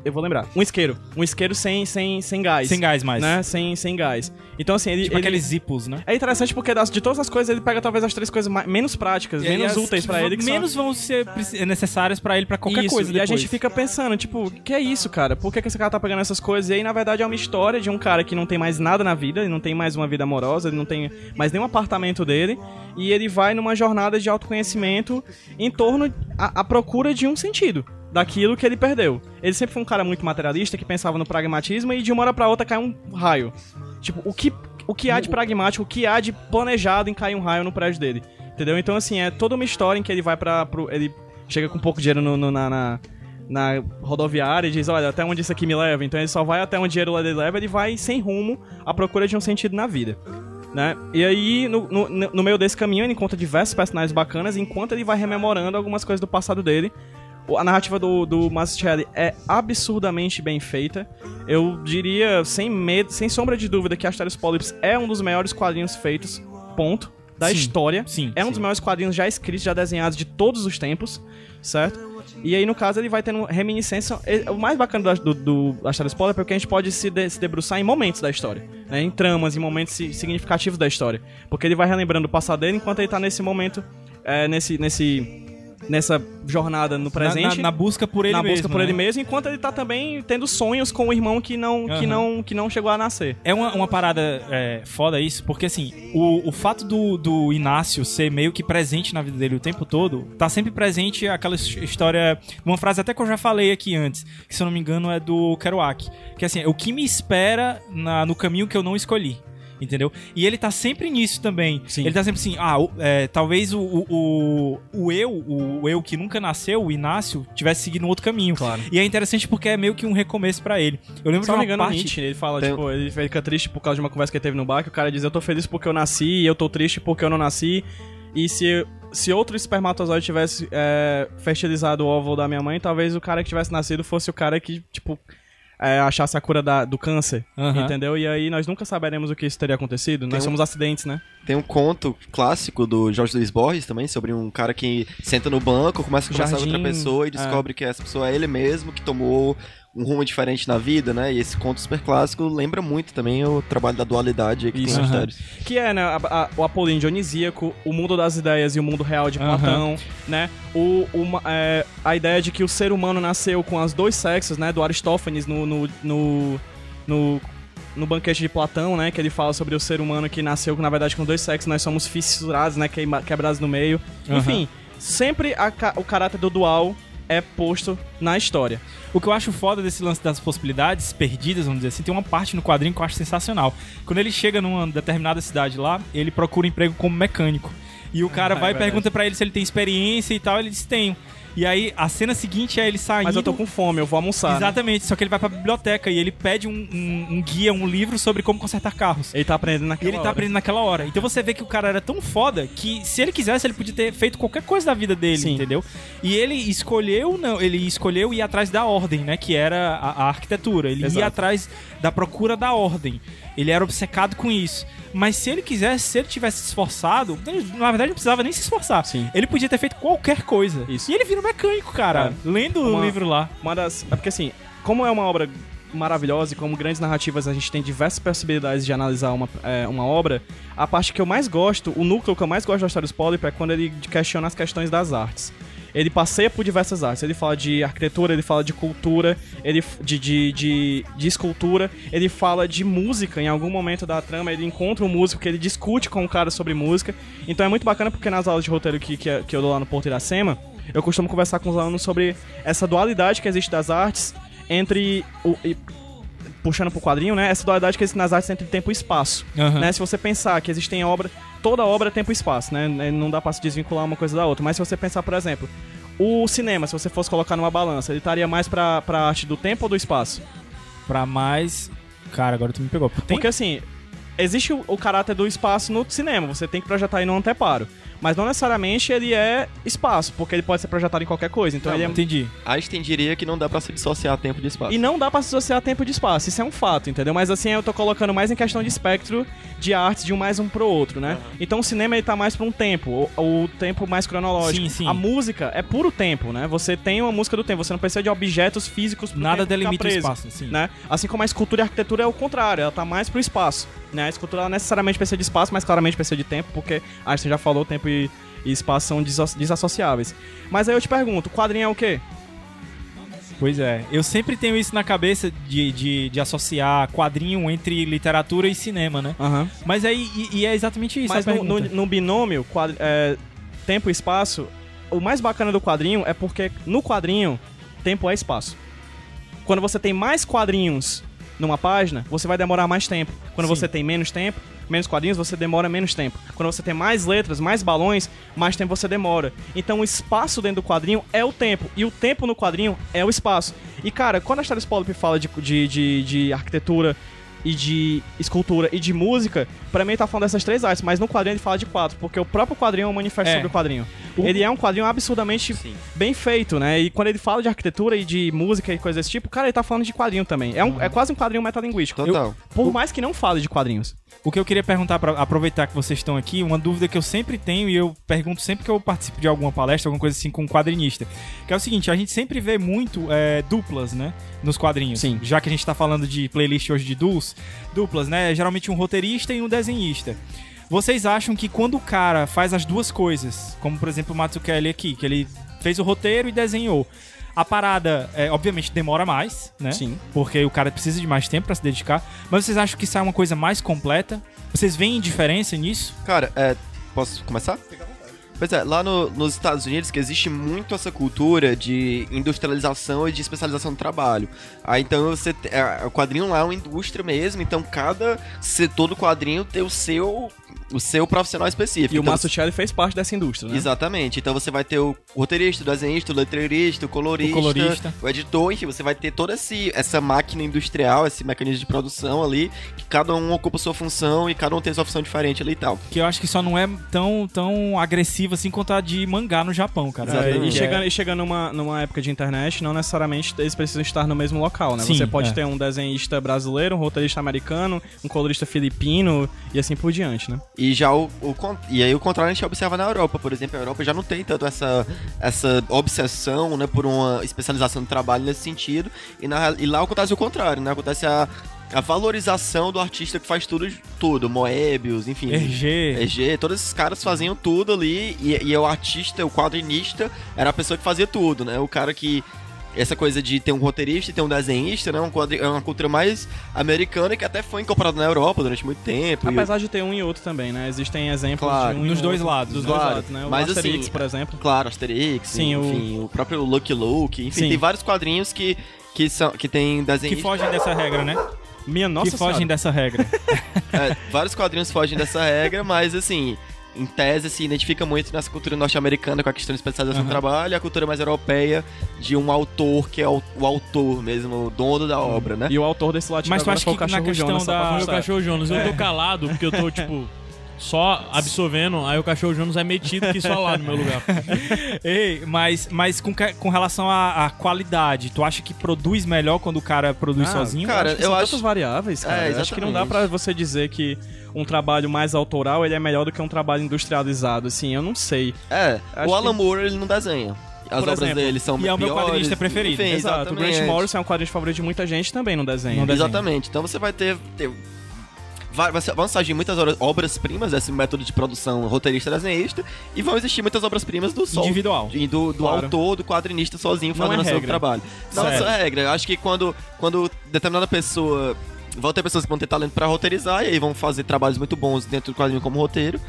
eu vou lembrar. Um isqueiro. Um isqueiro sem, sem, sem gás. Sem gás mais. Né? Sem, sem gás. Então, assim, ele. Tipo ele- aqueles zippos, né? É interessante porque das- de todas as coisas ele pega talvez as três coisas mais- menos práticas, E menos úteis vão- ele. Que são- menos vão ser necessárias pra ele pra qualquer isso, coisa E depois. a gente fica pensando, tipo, que é isso, cara? Por que, que esse cara tá pegando essas coisas? E aí, na verdade, é uma história de um cara que não tem mais nada na vida, ele não tem mais uma vida amorosa, ele não tem mais nenhum apartamento dele, e ele vai numa jornada de autoconhecimento em torno à procura de um sentido. Daquilo que ele perdeu. Ele sempre foi um cara muito materialista que pensava no pragmatismo e de uma hora pra outra cai um raio. Tipo, o que, o que há de pragmático, o que há de planejado em cair um raio no prédio dele. Entendeu? Então, assim, é toda uma história em que ele vai pra. Pro, ele chega com pouco dinheiro no, no- na, na, na rodoviária e diz: Olha, até onde isso aqui me leva? Então ele só vai até onde o dinheiro ele leva, ele vai sem rumo à procura de um sentido na vida. Né? E aí, no, no, no meio desse caminho, ele encontra diversos personagens bacanas, enquanto ele vai rememorando algumas coisas do passado dele. A narrativa do, do Mazzucchelli é absurdamente bem feita. Eu diria, sem medo, sem sombra de dúvida, que Asterios Polyps é um dos melhores quadrinhos feitos, ponto, da Sim, história. sim, É um sim. dos maiores quadrinhos já escritos, já desenhados de todos os tempos, certo? E aí, no caso, ele vai tendo reminiscência. O mais bacana do, do, do Asterios Polyps é porque a gente pode se, de- se debruçar em momentos da história, né? Em tramas, em momentos si- significativos da história. Porque ele vai relembrando o passado dele enquanto ele tá nesse momento, é, nesse, nesse, nessa jornada no Na, presente na- na busca por ele na mesmo. busca por né? ele mesmo, enquanto ele tá também tendo sonhos com o irmão que não, que Aham. não, que não chegou a nascer. É uma, uma parada é, foda isso, porque assim, o, o fato do, do Inácio ser meio que presente na vida dele o tempo todo, tá sempre presente aquela his- história. Uma frase até que eu já falei aqui antes, que se eu não me engano é do Kerouac. Que assim, o que me espera na- no caminho que eu não escolhi. Entendeu? E ele tá sempre nisso também. Sim. Ele tá sempre assim, ah, o- é, talvez o, o, o, o eu, o eu que nunca nasceu, o Inácio, tivesse seguido um outro caminho. Claro. E é interessante porque é meio que um recomeço pra ele. Eu lembro não de me uma engano, parte... Nietzsche, ele fala, Tem- tipo, ele fica triste por causa de uma conversa que ele teve no bar, que o cara diz, eu tô feliz porque eu nasci, e eu tô triste porque eu não nasci, e se, se outro espermatozoide tivesse é, fertilizado o óvulo da minha mãe, talvez o cara que tivesse nascido fosse o cara que, tipo, é, achasse a cura da- do câncer, Aham. entendeu? E aí nós nunca saberemos o que isso teria acontecido, nós um- somos acidentes, né? Tem um conto clássico do Jorge Luiz Borges também, sobre um cara que senta no banco, começa a conversar com outra pessoa e descobre que essa pessoa é ele mesmo, que tomou um rumo diferente na vida, né? E esse conto super clássico lembra muito também o trabalho da dualidade que Isso. tem. Asterios. Que é, né, a- a- o Apolinho Dionisíaco, o mundo das ideias e o mundo real de. Platão, né? O, uma- é, a ideia de que o ser humano nasceu com os dois sexos, né? Do Aristófanes no, no, no, no, no banquete de Platão, né? Que ele fala sobre o ser humano que nasceu, na verdade, com dois sexos, nós somos fissurados, né? Quebrados no meio. Aham. Enfim, sempre a o caráter do dual é posto na história. O que eu acho foda desse lance das possibilidades perdidas, vamos dizer assim, tem uma parte no quadrinho que eu acho sensacional. Quando ele chega numa determinada cidade lá, ele procura emprego como mecânico. E o cara Ah, <laughs> vai e pergunta pra ele se ele tem experiência e tal, ele diz tenho. E aí a cena seguinte é ele saindo. Mas eu tô com fome, eu vou almoçar. né? Exatamente, só que ele vai pra biblioteca e ele pede um, um- um guia, um livro sobre como consertar carros. Ele tá aprendendo naquela ele tá hora. aprendendo naquela hora. Então você vê que o cara era tão foda que se ele quisesse, ele podia ter feito qualquer coisa da vida dele, Sim. entendeu? E ele escolheu, não, ele escolheu ir atrás da ordem, né? Que era a, a arquitetura. Ele Exato. ia atrás da procura da ordem. Ele era obcecado com isso. Mas se ele quisesse, se ele tivesse se esforçado, ele, na verdade não precisava nem se esforçar. Sim. Ele podia ter feito qualquer coisa. Isso. E ele vira um mecânico, cara. Lendo o Uma- livro lá. Uma das. É porque assim, como é uma obra maravilhosa e como grandes narrativas a gente tem diversas possibilidades de analisar uma, é, uma obra, a parte que eu mais gosto, o núcleo que eu mais gosto da história dos Polyp é quando ele questiona as questões das artes. Ele passeia por diversas artes. Ele fala de arquitetura, ele fala de cultura, ele de, de, de, de escultura, ele fala de música. Em algum momento da trama, ele encontra um músico que ele discute com o cara sobre música. Então é muito bacana porque nas aulas de roteiro que, que, que eu dou lá no Porto Iracema, eu costumo conversar com os alunos sobre essa dualidade que existe das artes entre o. e- puxando pro quadrinho, né? Essa dualidade que existe nas artes entre tempo e espaço. Aham. Né? Se você pensar que existem obra. Toda obra é tempo e espaço, né? Não dá pra se desvincular uma coisa da outra. Mas se você pensar, por exemplo, o cinema, se você fosse colocar numa balança, ele estaria mais pra, pra arte do tempo ou do espaço? Pra mais. Cara, agora tu me pegou. Tem... Porque assim, existe o, o caráter do espaço no cinema, você tem que projetar aí no anteparo. Mas não necessariamente ele é espaço, porque ele pode ser projetado em qualquer coisa. Então ele é Entendi. Einstein diria que não dá pra se dissociar tempo de espaço. E não dá pra associar tempo de espaço, isso é um fato, entendeu? Mas assim, eu tô colocando mais em questão de espectro de artes de um mais um pro outro, né? Então o cinema ele tá mais pra um tempo, o, o tempo mais cronológico. Sim, sim. A música é puro tempo, né? Você tem uma música do tempo, você não precisa de objetos físicos pro Nada delimita o preso, espaço, sim. Né? Assim como a escultura e a arquitetura é o contrário, ela tá mais pro espaço, né? A escultura ela necessariamente precisa de espaço, mas claramente precisa de tempo, porque Einstein já falou, tempo e, e espaço são desasso- desassociáveis. Mas aí eu te pergunto, quadrinho é o quê? Pois é. Eu sempre tenho isso na cabeça de, de, de associar quadrinho entre literatura e cinema, né? Aham. Mas aí, e, e é exatamente isso Mas no, no, no binômio, quadri- é, tempo e espaço, o mais bacana do quadrinho é porque no quadrinho, tempo é espaço. Quando você tem mais quadrinhos numa página, você vai demorar mais tempo. Quando Sim. você tem menos tempo, menos quadrinhos, você demora menos tempo. Quando você tem mais letras, mais balões, mais tempo você demora. Então o espaço dentro do quadrinho é o tempo. E o tempo no quadrinho é o espaço. E cara, quando a Charles Polyp fala de, de, de, de arquitetura e de escultura e de música, pra mim ele tá falando dessas três artes, mas no quadrinho ele fala de quatro, porque o próprio quadrinho é um manifesto É. sobre o quadrinho. Ele é um quadrinho absurdamente Sim. bem feito, né? E quando ele fala de arquitetura e de música e coisas desse tipo, cara, ele tá falando de quadrinho também. É, um, é quase um quadrinho metalinguístico. Total. Por mais que não fale de quadrinhos. O que eu queria perguntar, pra aproveitar que vocês estão aqui, uma dúvida que eu sempre tenho e eu pergunto sempre que eu participo de alguma palestra, alguma coisa assim com um quadrinista, que é o seguinte, a gente sempre vê muito é, duplas, né, nos quadrinhos. Sim. Já que a gente tá falando de playlist hoje de duos, duplas, né, geralmente um roteirista e um desenhista. Vocês acham que quando o cara faz as duas coisas, como por exemplo o Matsukeli aqui, que ele fez o roteiro e desenhou, a parada, é, obviamente, demora mais, né? Sim. Porque o cara precisa de mais tempo pra se dedicar. Mas vocês acham que isso é uma coisa mais completa? Vocês veem diferença nisso? Cara, é, posso começar? Pois é, lá no- nos Estados Unidos que existe muito essa cultura de industrialização e de especialização do trabalho. Aí então você é, o quadrinho lá é uma indústria mesmo, então cada setor do quadrinho tem o seu o seu profissional específico. E o Então, Mazzucchelli fez parte dessa indústria, né? Exatamente. Então você vai ter o roteirista, o desenhista, o letreirista, o colorista, O colorista. o editor, enfim, você vai ter toda esse, essa máquina industrial, esse mecanismo de produção ali, que cada um ocupa sua função e cada um tem sua função diferente ali e tal. Que eu acho que só não é tão, tão agressivo assim quanto a de mangá no Japão, cara. É, Exatamente. e Que chegando, e chegando numa, numa época de internet, não necessariamente eles precisam estar no mesmo local, né? Sim, Você pode é. ter um desenhista brasileiro, um roteirista americano, um colorista filipino e assim por diante, né? E já o, o e aí o contrário a gente observa na Europa, por exemplo, a Europa já não tem tanto essa, essa obsessão, né, por uma especialização do trabalho nesse sentido, e, na, e lá acontece o contrário, né, acontece a, a valorização do artista que faz tudo, tudo, Moebius, enfim, RG. EG, todos esses caras faziam tudo ali, e, e o artista, o quadrinista, era a pessoa que fazia tudo, né, o cara que essa coisa de ter um roteirista e ter um desenhista, né? Um quadri- é uma cultura mais americana que até foi incorporada na Europa durante muito tempo. e o- Apesar de ter um e outro também, né? Existem exemplos Claro. de um e Nos dois outro. lados, Dos né? dois Claro. lados, né? O Mas, Asterix, assim, por exemplo. Claro, Asterix, Sim, o- enfim, o... próprio Lucky Luke, enfim, Sim. tem vários quadrinhos que, que, são, que tem Que desenhos. fogem dessa regra, né? Minha nossa que fogem senhora. dessa regra. <laughs> É, vários quadrinhos fogem dessa regra, mas assim. Em tese, se identifica muito nessa cultura norte-americana com a questão de especialização do Aham. trabalho e a cultura mais europeia de um autor que é o, o autor mesmo, o dono da obra, né? E o autor desse latido Mas tu agora acha que na Cachorro questão Jonas, só pra da- Foi o cachorro Jonas. Eu tô calado porque eu tô, tipo, só absorvendo. Aí o cachorro Jonas é metido que só lá no meu lugar. <laughs> Ei, mas, mas com, que- com relação à, à qualidade, tu acha que produz melhor quando o cara produz Ah, sozinho? cara, que eu são acho- tantas variáveis, cara. É, Eu acho que não dá pra você dizer que um trabalho mais autoral ele é melhor do que um trabalho industrializado, assim, eu não sei. É, Acho o Alan que- Moore ele não desenha. As Por obras exemplo, dele são e é o meu piores, quadrinista preferido. Enfim, Exato, o exatamente. Grant Morrison é um quadrinho favorito de muita gente também no desenho. No desenho. Exatamente. Então você vai ter. ter vai- vão surgir muitas obras- obras-primas desse método de produção roteirista-desenhista e vão existir muitas obras-primas do sol. Individual. do, do Claro. autor, do quadrinista sozinho fazendo é o seu trabalho. Não é Certo. só regra. Eu acho que quando, quando determinada pessoa. Vão ter pessoas que vão ter talento pra roteirizar e aí vão fazer trabalhos muito bons dentro do quadrinho como roteiro.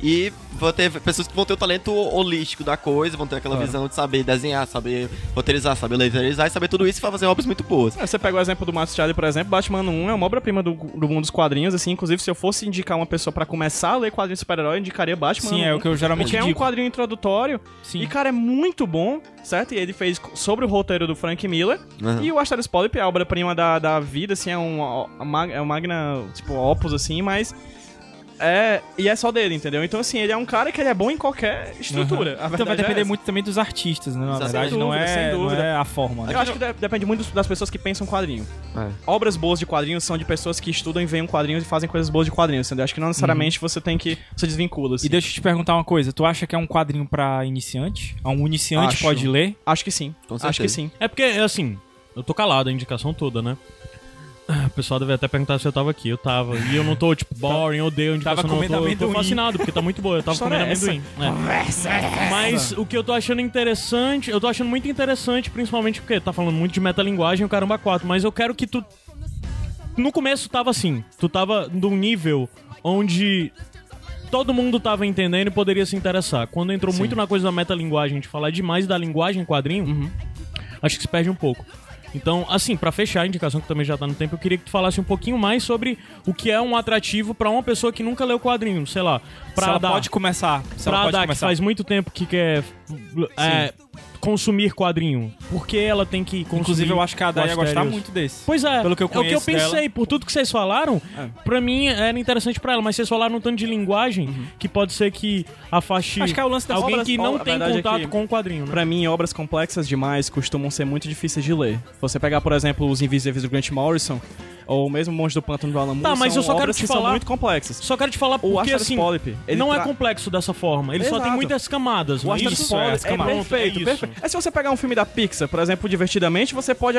E vão ter pessoas que vão ter o talento holístico da coisa, vão ter aquela Claro. visão de saber desenhar, saber roteirizar, saber letreirizar e saber tudo isso e fazer obras muito boas. É, Você pega o exemplo do Matt Charlie, por exemplo, Batman 1 é uma obra-prima do, do mundo dos quadrinhos, assim, inclusive se eu fosse indicar uma pessoa pra começar a ler quadrinhos de super-herói, eu indicaria Batman Sim, é o que eu geralmente Porque é um digo. quadrinho introdutório Sim. e, cara, é muito bom, certo? E ele fez sobre o roteiro do Frank Miller. Uhum. E o Asteris Polyp é a obra-prima da, da vida, assim, é um, é um magna, tipo, opus, assim, mas É, e é só dele, entendeu? Então, assim, ele é um cara que ele é bom em qualquer estrutura. A Então vai é depender essa. muito também dos artistas, né? Na Sem verdade, dúvida, não, é, sem não é a forma. né? Eu acho que de- depende muito das pessoas que pensam quadrinho. É. Obras boas de quadrinhos são de pessoas que estudam e veem um quadrinhos e fazem coisas boas de quadrinhos, entendeu? Acho que não necessariamente você tem que. Você desvincula. Assim. E deixa eu te perguntar uma coisa. Tu acha que é um quadrinho pra iniciante? Um iniciante Acho. pode ler? Acho que sim. Com Acho que sim. É porque, assim, eu tô calado a indicação toda, né? O pessoal deve até perguntar se eu tava aqui. Eu tava. E eu não tô, tipo, boring, odeio indicação. Tava não. Eu comendo tô, eu tô amendoim. fascinado, porque tá muito boa. Eu tava comendo é amendoim. É. Mas o que eu tô achando interessante, eu tô achando muito interessante, principalmente porque tá falando muito de metalinguagem, o caramba 4, mas eu quero que tu. No começo tava assim, tu tava num nível onde todo mundo tava entendendo e poderia se interessar. Quando entrou muito na coisa da metalinguagem, de falar demais da linguagem quadrinho, acho que se perde um pouco. Então, assim, pra fechar a indicação que também já tá no tempo, eu queria que tu falasse um pouquinho mais sobre o que é um atrativo pra uma pessoa que nunca leu quadrinho, sei lá, ela dar, pode começar. Se ela pra pode dar que começar. faz muito tempo que quer é, consumir quadrinho. Por que ela tem que consumir? Inclusive, eu acho que a Ada ia gostar muito desse. Pois é, Pelo que eu é o que eu conheço pensei, dela. por tudo que vocês falaram, É. pra mim era interessante pra ela, mas vocês falaram um tanto de linguagem que pode ser que afaste Uhum. Acho que é o lance das alguém obras- que não tem verdade é contato que- com o quadrinho, né? Pra mim, obras complexas demais costumam ser muito difíceis de ler. Você pegar, por exemplo, Os Invisíveis do Grant Morrison, ou mesmo Monstro do Pântano do Alan Moore, Tá, mas são eu só quero te que falar- são muito complexas. Só quero te falar O porque Asteris assim, Polyp, ele não é tra- complexo dessa forma. Ele só tem Exato. muitas camadas, O é Asteris isso? Polyp é, Pronto, perfeito, é perfeito. É se você pegar um filme da Pixar, por exemplo, Divertidamente, você pode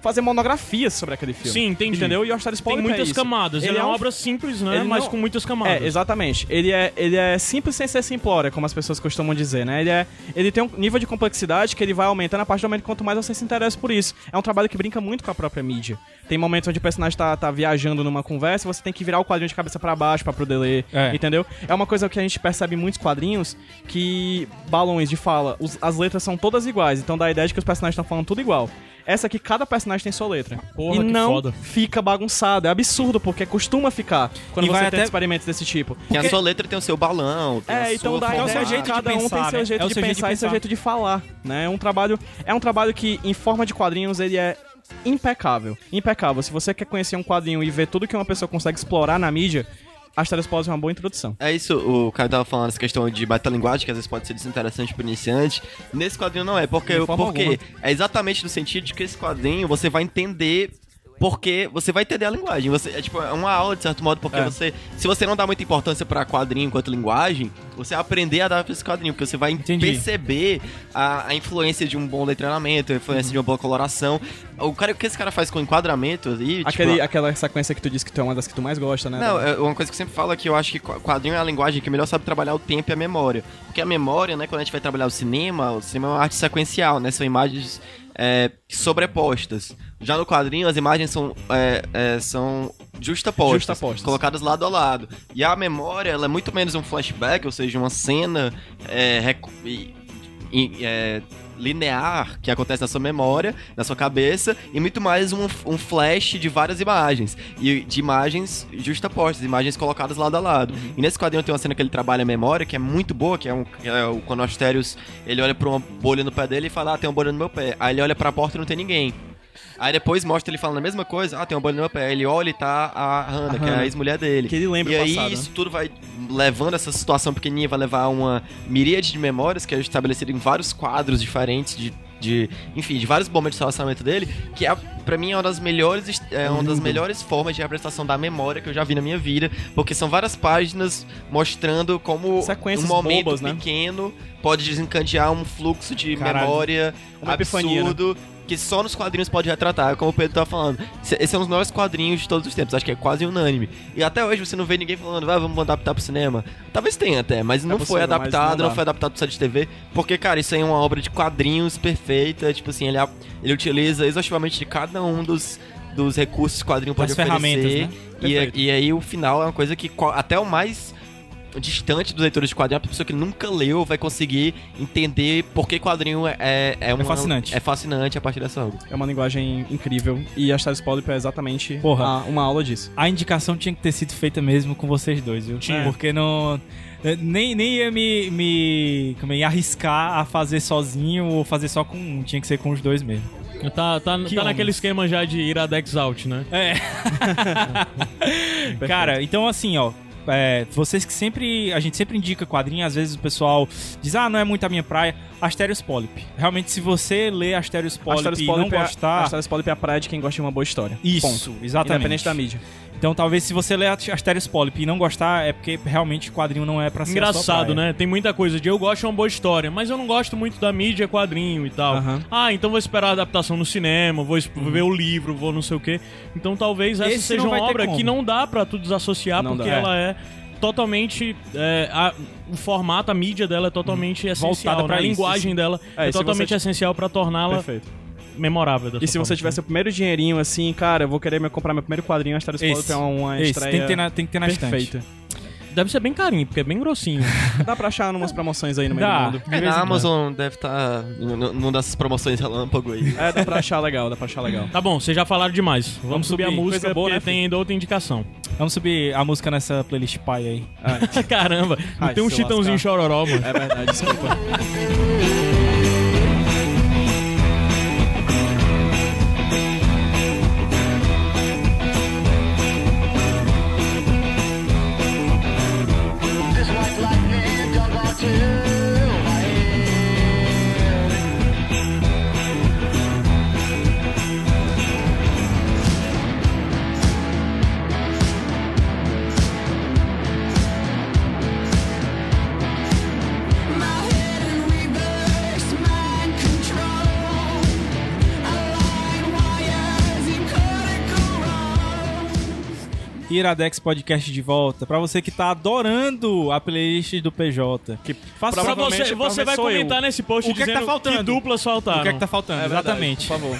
fazer monografias sobre aquele filme. Sim, entendi. Entendeu? E o Asteris Tem Polyp é muitas isso. camadas. Ele, é uma um- obra simples, né? ele Mas não- com muitas camadas. É, exatamente. Ele é, ele é simples sem ser simplório, como as pessoas costumam dizer, né? Ele, é, ele tem um nível de complexidade que ele vai aumentando a partir do momento quanto mais você se interessa por isso. É um trabalho que brinca muito com a própria mídia. Tem momentos onde o personagem tá, tá viajando numa conversa e você tem que virar o quadrinho de cabeça pra baixo pra poder ler, É. entendeu? É uma coisa que a gente percebe em muitos quadrinhos que balões de fala, os- as letras são todas iguais, então dá a ideia de que os personagens estão falando tudo igual. Essa aqui, cada personagem tem sua letra. Porra, e que não foda. fica bagunçado. É absurdo, porque costuma ficar quando E você vai tem até- experimentos desse tipo. Tem a sua letra, tem o seu balão. Tem a É, então dá forma. ideia de jeito de cada um tem seu jeito É o de seu jeito de pensar e seu pensar. jeito de falar, né? É um trabalho, é um trabalho que em forma de quadrinhos ele é impecável, impecável. Se você quer conhecer um quadrinho e ver tudo que uma pessoa consegue explorar na mídia, Asteros Pós é uma boa introdução. É isso, o cara tava falando essa questão de metalinguagem, que às vezes pode ser desinteressante pro iniciante. Nesse quadrinho não é, porque, porque alguma. é exatamente no sentido de que esse quadrinho você vai entender porque você vai entender a linguagem. Você, é tipo, é uma aula, de certo modo, porque É. você. Se você não dá muita importância pra quadrinho enquanto linguagem, você vai aprender a dar pra esse quadrinho, porque você vai Entendi. perceber a, a influência de um bom letramento, a influência de uma boa coloração. O, cara, o que esse cara faz com enquadramento ali. tipo, Aquele, aquela sequência que tu disse que tu é uma das que tu mais gosta, né? não, é uma coisa que eu sempre falo é que eu acho que qu- quadrinho é a linguagem que melhor sabe trabalhar o tempo e a memória. Porque a memória, né, quando a gente vai trabalhar o cinema, o cinema é uma arte sequencial, né? São imagens é, sobrepostas. Já no quadrinho, as imagens são, é, é, são justapostas, Justapostas. colocadas lado a lado. E a memória, ela é muito menos um flashback, ou seja, uma cena é, é, linear que acontece na sua memória, na sua cabeça, e muito mais um, um flash de várias imagens. E de imagens justapostas, imagens colocadas lado a lado. E nesse quadrinho tem uma cena que ele trabalha a memória, que é muito boa, que é, um, que é o quando o Asterios, ele olha pra uma bolha no pé dele e fala, ah, tem uma bolha no meu pé. Aí ele olha pra porta e não tem ninguém. Aí depois mostra ele falando a mesma coisa, ah, tem uma bolha no meu pé. Aí ele olha e tá a Hannah, que é a ex-mulher dele. Que ele lembra e aí passado, isso tudo vai levando essa situação pequenininha, vai levar a uma miríade de memórias que é estabelecida em vários quadros diferentes de, de enfim, de vários momentos do relacionamento dele, que é para mim é uma das melhores é uma das melhores formas de representação da memória que eu já vi na minha vida, porque são várias páginas mostrando como Sequências um momento bobas, né? pequeno pode desencadear um fluxo de Caralho. memória Uma epifania, né? Que só nos quadrinhos pode retratar, como o Pedro tava falando. Esse é um dos melhores quadrinhos de todos os tempos, acho que é quase unânime. E até hoje você não vê ninguém falando, ah, vamos adaptar pro cinema. Talvez tenha até, mas não foi possível, mas adaptado, não não, foi adaptado pro site de TV. Porque, cara, isso aí é uma obra de quadrinhos perfeita. Tipo assim, ele, a- ele utiliza exaustivamente de cada um dos, dos recursos que o quadrinho pode ferramentas, oferecer. né? E, Perfeito. e aí o final é uma coisa que até o mais distante dos leitores de quadrinho, a pessoa que nunca leu vai conseguir entender por que quadrinho é, é, é, uma- fascinante. É fascinante a partir dessa obra. É uma linguagem incrível e Asteros Polyp é exatamente Porra. a- uma aula disso. A indicação tinha que ter sido feita mesmo com vocês dois, viu? Tinha. Porque não. eh, Nem, nem ia me, me, como é, ia arriscar a fazer sozinho ou fazer só com um. Tinha que ser com os dois mesmo. Tá, tá, Que tá naquele esquema já de Iradex out, né? É. <laughs> Cara, então assim, ó. É, vocês que sempre. A gente sempre indica quadrinho, às vezes o pessoal diz, ah, não é muito a minha praia. Asterios Polyp. Realmente, se você lê Asterios Polyp Asterios e não é- gostar. Asterios Polyp é a praia de quem gosta de uma boa história. Isso, Ponto. exatamente. Independente da mídia. Então, talvez se você ler Asterios Polyp e não gostar, é porque realmente quadrinho não é pra ser Engraçado, né? Tem muita coisa de eu gosto de uma boa história, mas eu não gosto muito da mídia quadrinho e tal. Aham. Ah, então vou esperar a adaptação no cinema, vou, vou ver o livro, vou não sei o quê. Então talvez essa Esse seja uma obra que não dá pra tu desassociar, Não porque dá. ela é totalmente. é, a- o formato, a mídia dela é totalmente essencial. Voltada pra né? A linguagem dela É, é, totalmente você- essencial pra torná-la Perfeito. Memorável. dessa E se você tivesse o primeiro dinheirinho assim, cara, eu vou querer me comprar meu primeiro quadrinho, Asterios Polyp Esse. é uma Esse, estreia tem que ter na, tem que ter na estante. perfeita. Deve ser bem carinho, porque é bem grossinho. <laughs> Dá pra achar umas promoções aí no meio Dá. do mundo. É, na. Amazon deve estar numa dessas promoções relâmpago aí. É, dá pra achar legal, dá pra achar legal. tá bom, vocês já falaram demais. Vamos, Vamos subir, a subir. música Coisa boa, porque né, tem ainda outra indicação. Vamos subir a música nessa playlist pai aí. <laughs> Caramba, não Ai, tem um chitãozinho lascar. chororó, mano. É verdade, desculpa. <laughs> Iradex Podcast de volta. Pra você que tá adorando a playlist do PJ. Que faça Pra você, você vai sou eu. comentar nesse post O que é que tá faltando? duplas faltaram. o que é que tá faltando. É verdade, Exatamente. por favor.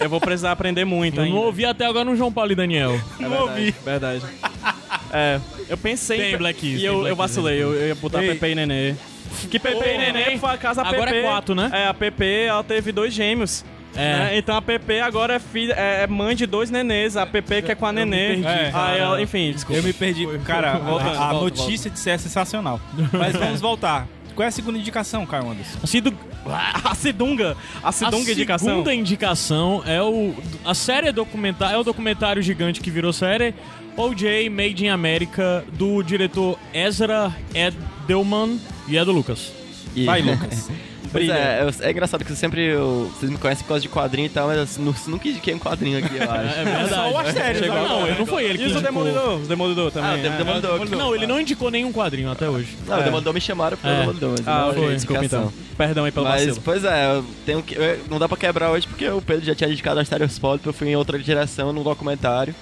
Eu vou precisar aprender muito Eu ainda. não ouvi até agora no João Paulo e Daniel. É verdade, verdade. É, eu pensei Tem em... Black Keys, E eu, Black eu vacilei, eu, eu ia botar Ei. Pepe e Nenê. Que Pepe Ô, e Nenê foi a casa agora Pepe... é quatro, né? É, a Pepe, ela teve dois gêmeos. É. né? Então a Pepe agora é, filha, é é mãe de dois nenês. A Pepe que é com a Nenê. perdi, É. Aí ela, enfim, desculpa. Eu me perdi. Cara, Volta, a, a volta, notícia de ser é sensacional. Mas vamos voltar. Qual é a segunda indicação, Caio Anderson? A Sidunga. <laughs> A Sidunga a indicação. segunda indicação é o a série documentar é o documentário gigante que virou série OJ Made in America do diretor Ezra Edelman e é do Lucas. E- Vai, Lucas. <laughs> Brilha. é, eu- é engraçado que eu sempre. eu- vocês me conhecem por causa de quadrinho e tal, mas eu nu- nunca indiquei um quadrinho aqui, eu <laughs> acho. É verdade. Só o Astério, o não, ele não foi ele que os indicou. Demolidor? Os Demolidor também. Ah, é. o Demolidor. Não, ele não indicou nenhum quadrinho até hoje. Não, o Demolidor me chamaram pro É. Demolidor. mas Ah, não ok, foi desculpa então. Perdão aí pelo Mas, vacilo. pois é, eu tenho que, eu- não dá pra quebrar hoje porque o Pedro já tinha indicado a Stereospot, eu fui em outra direção num documentário.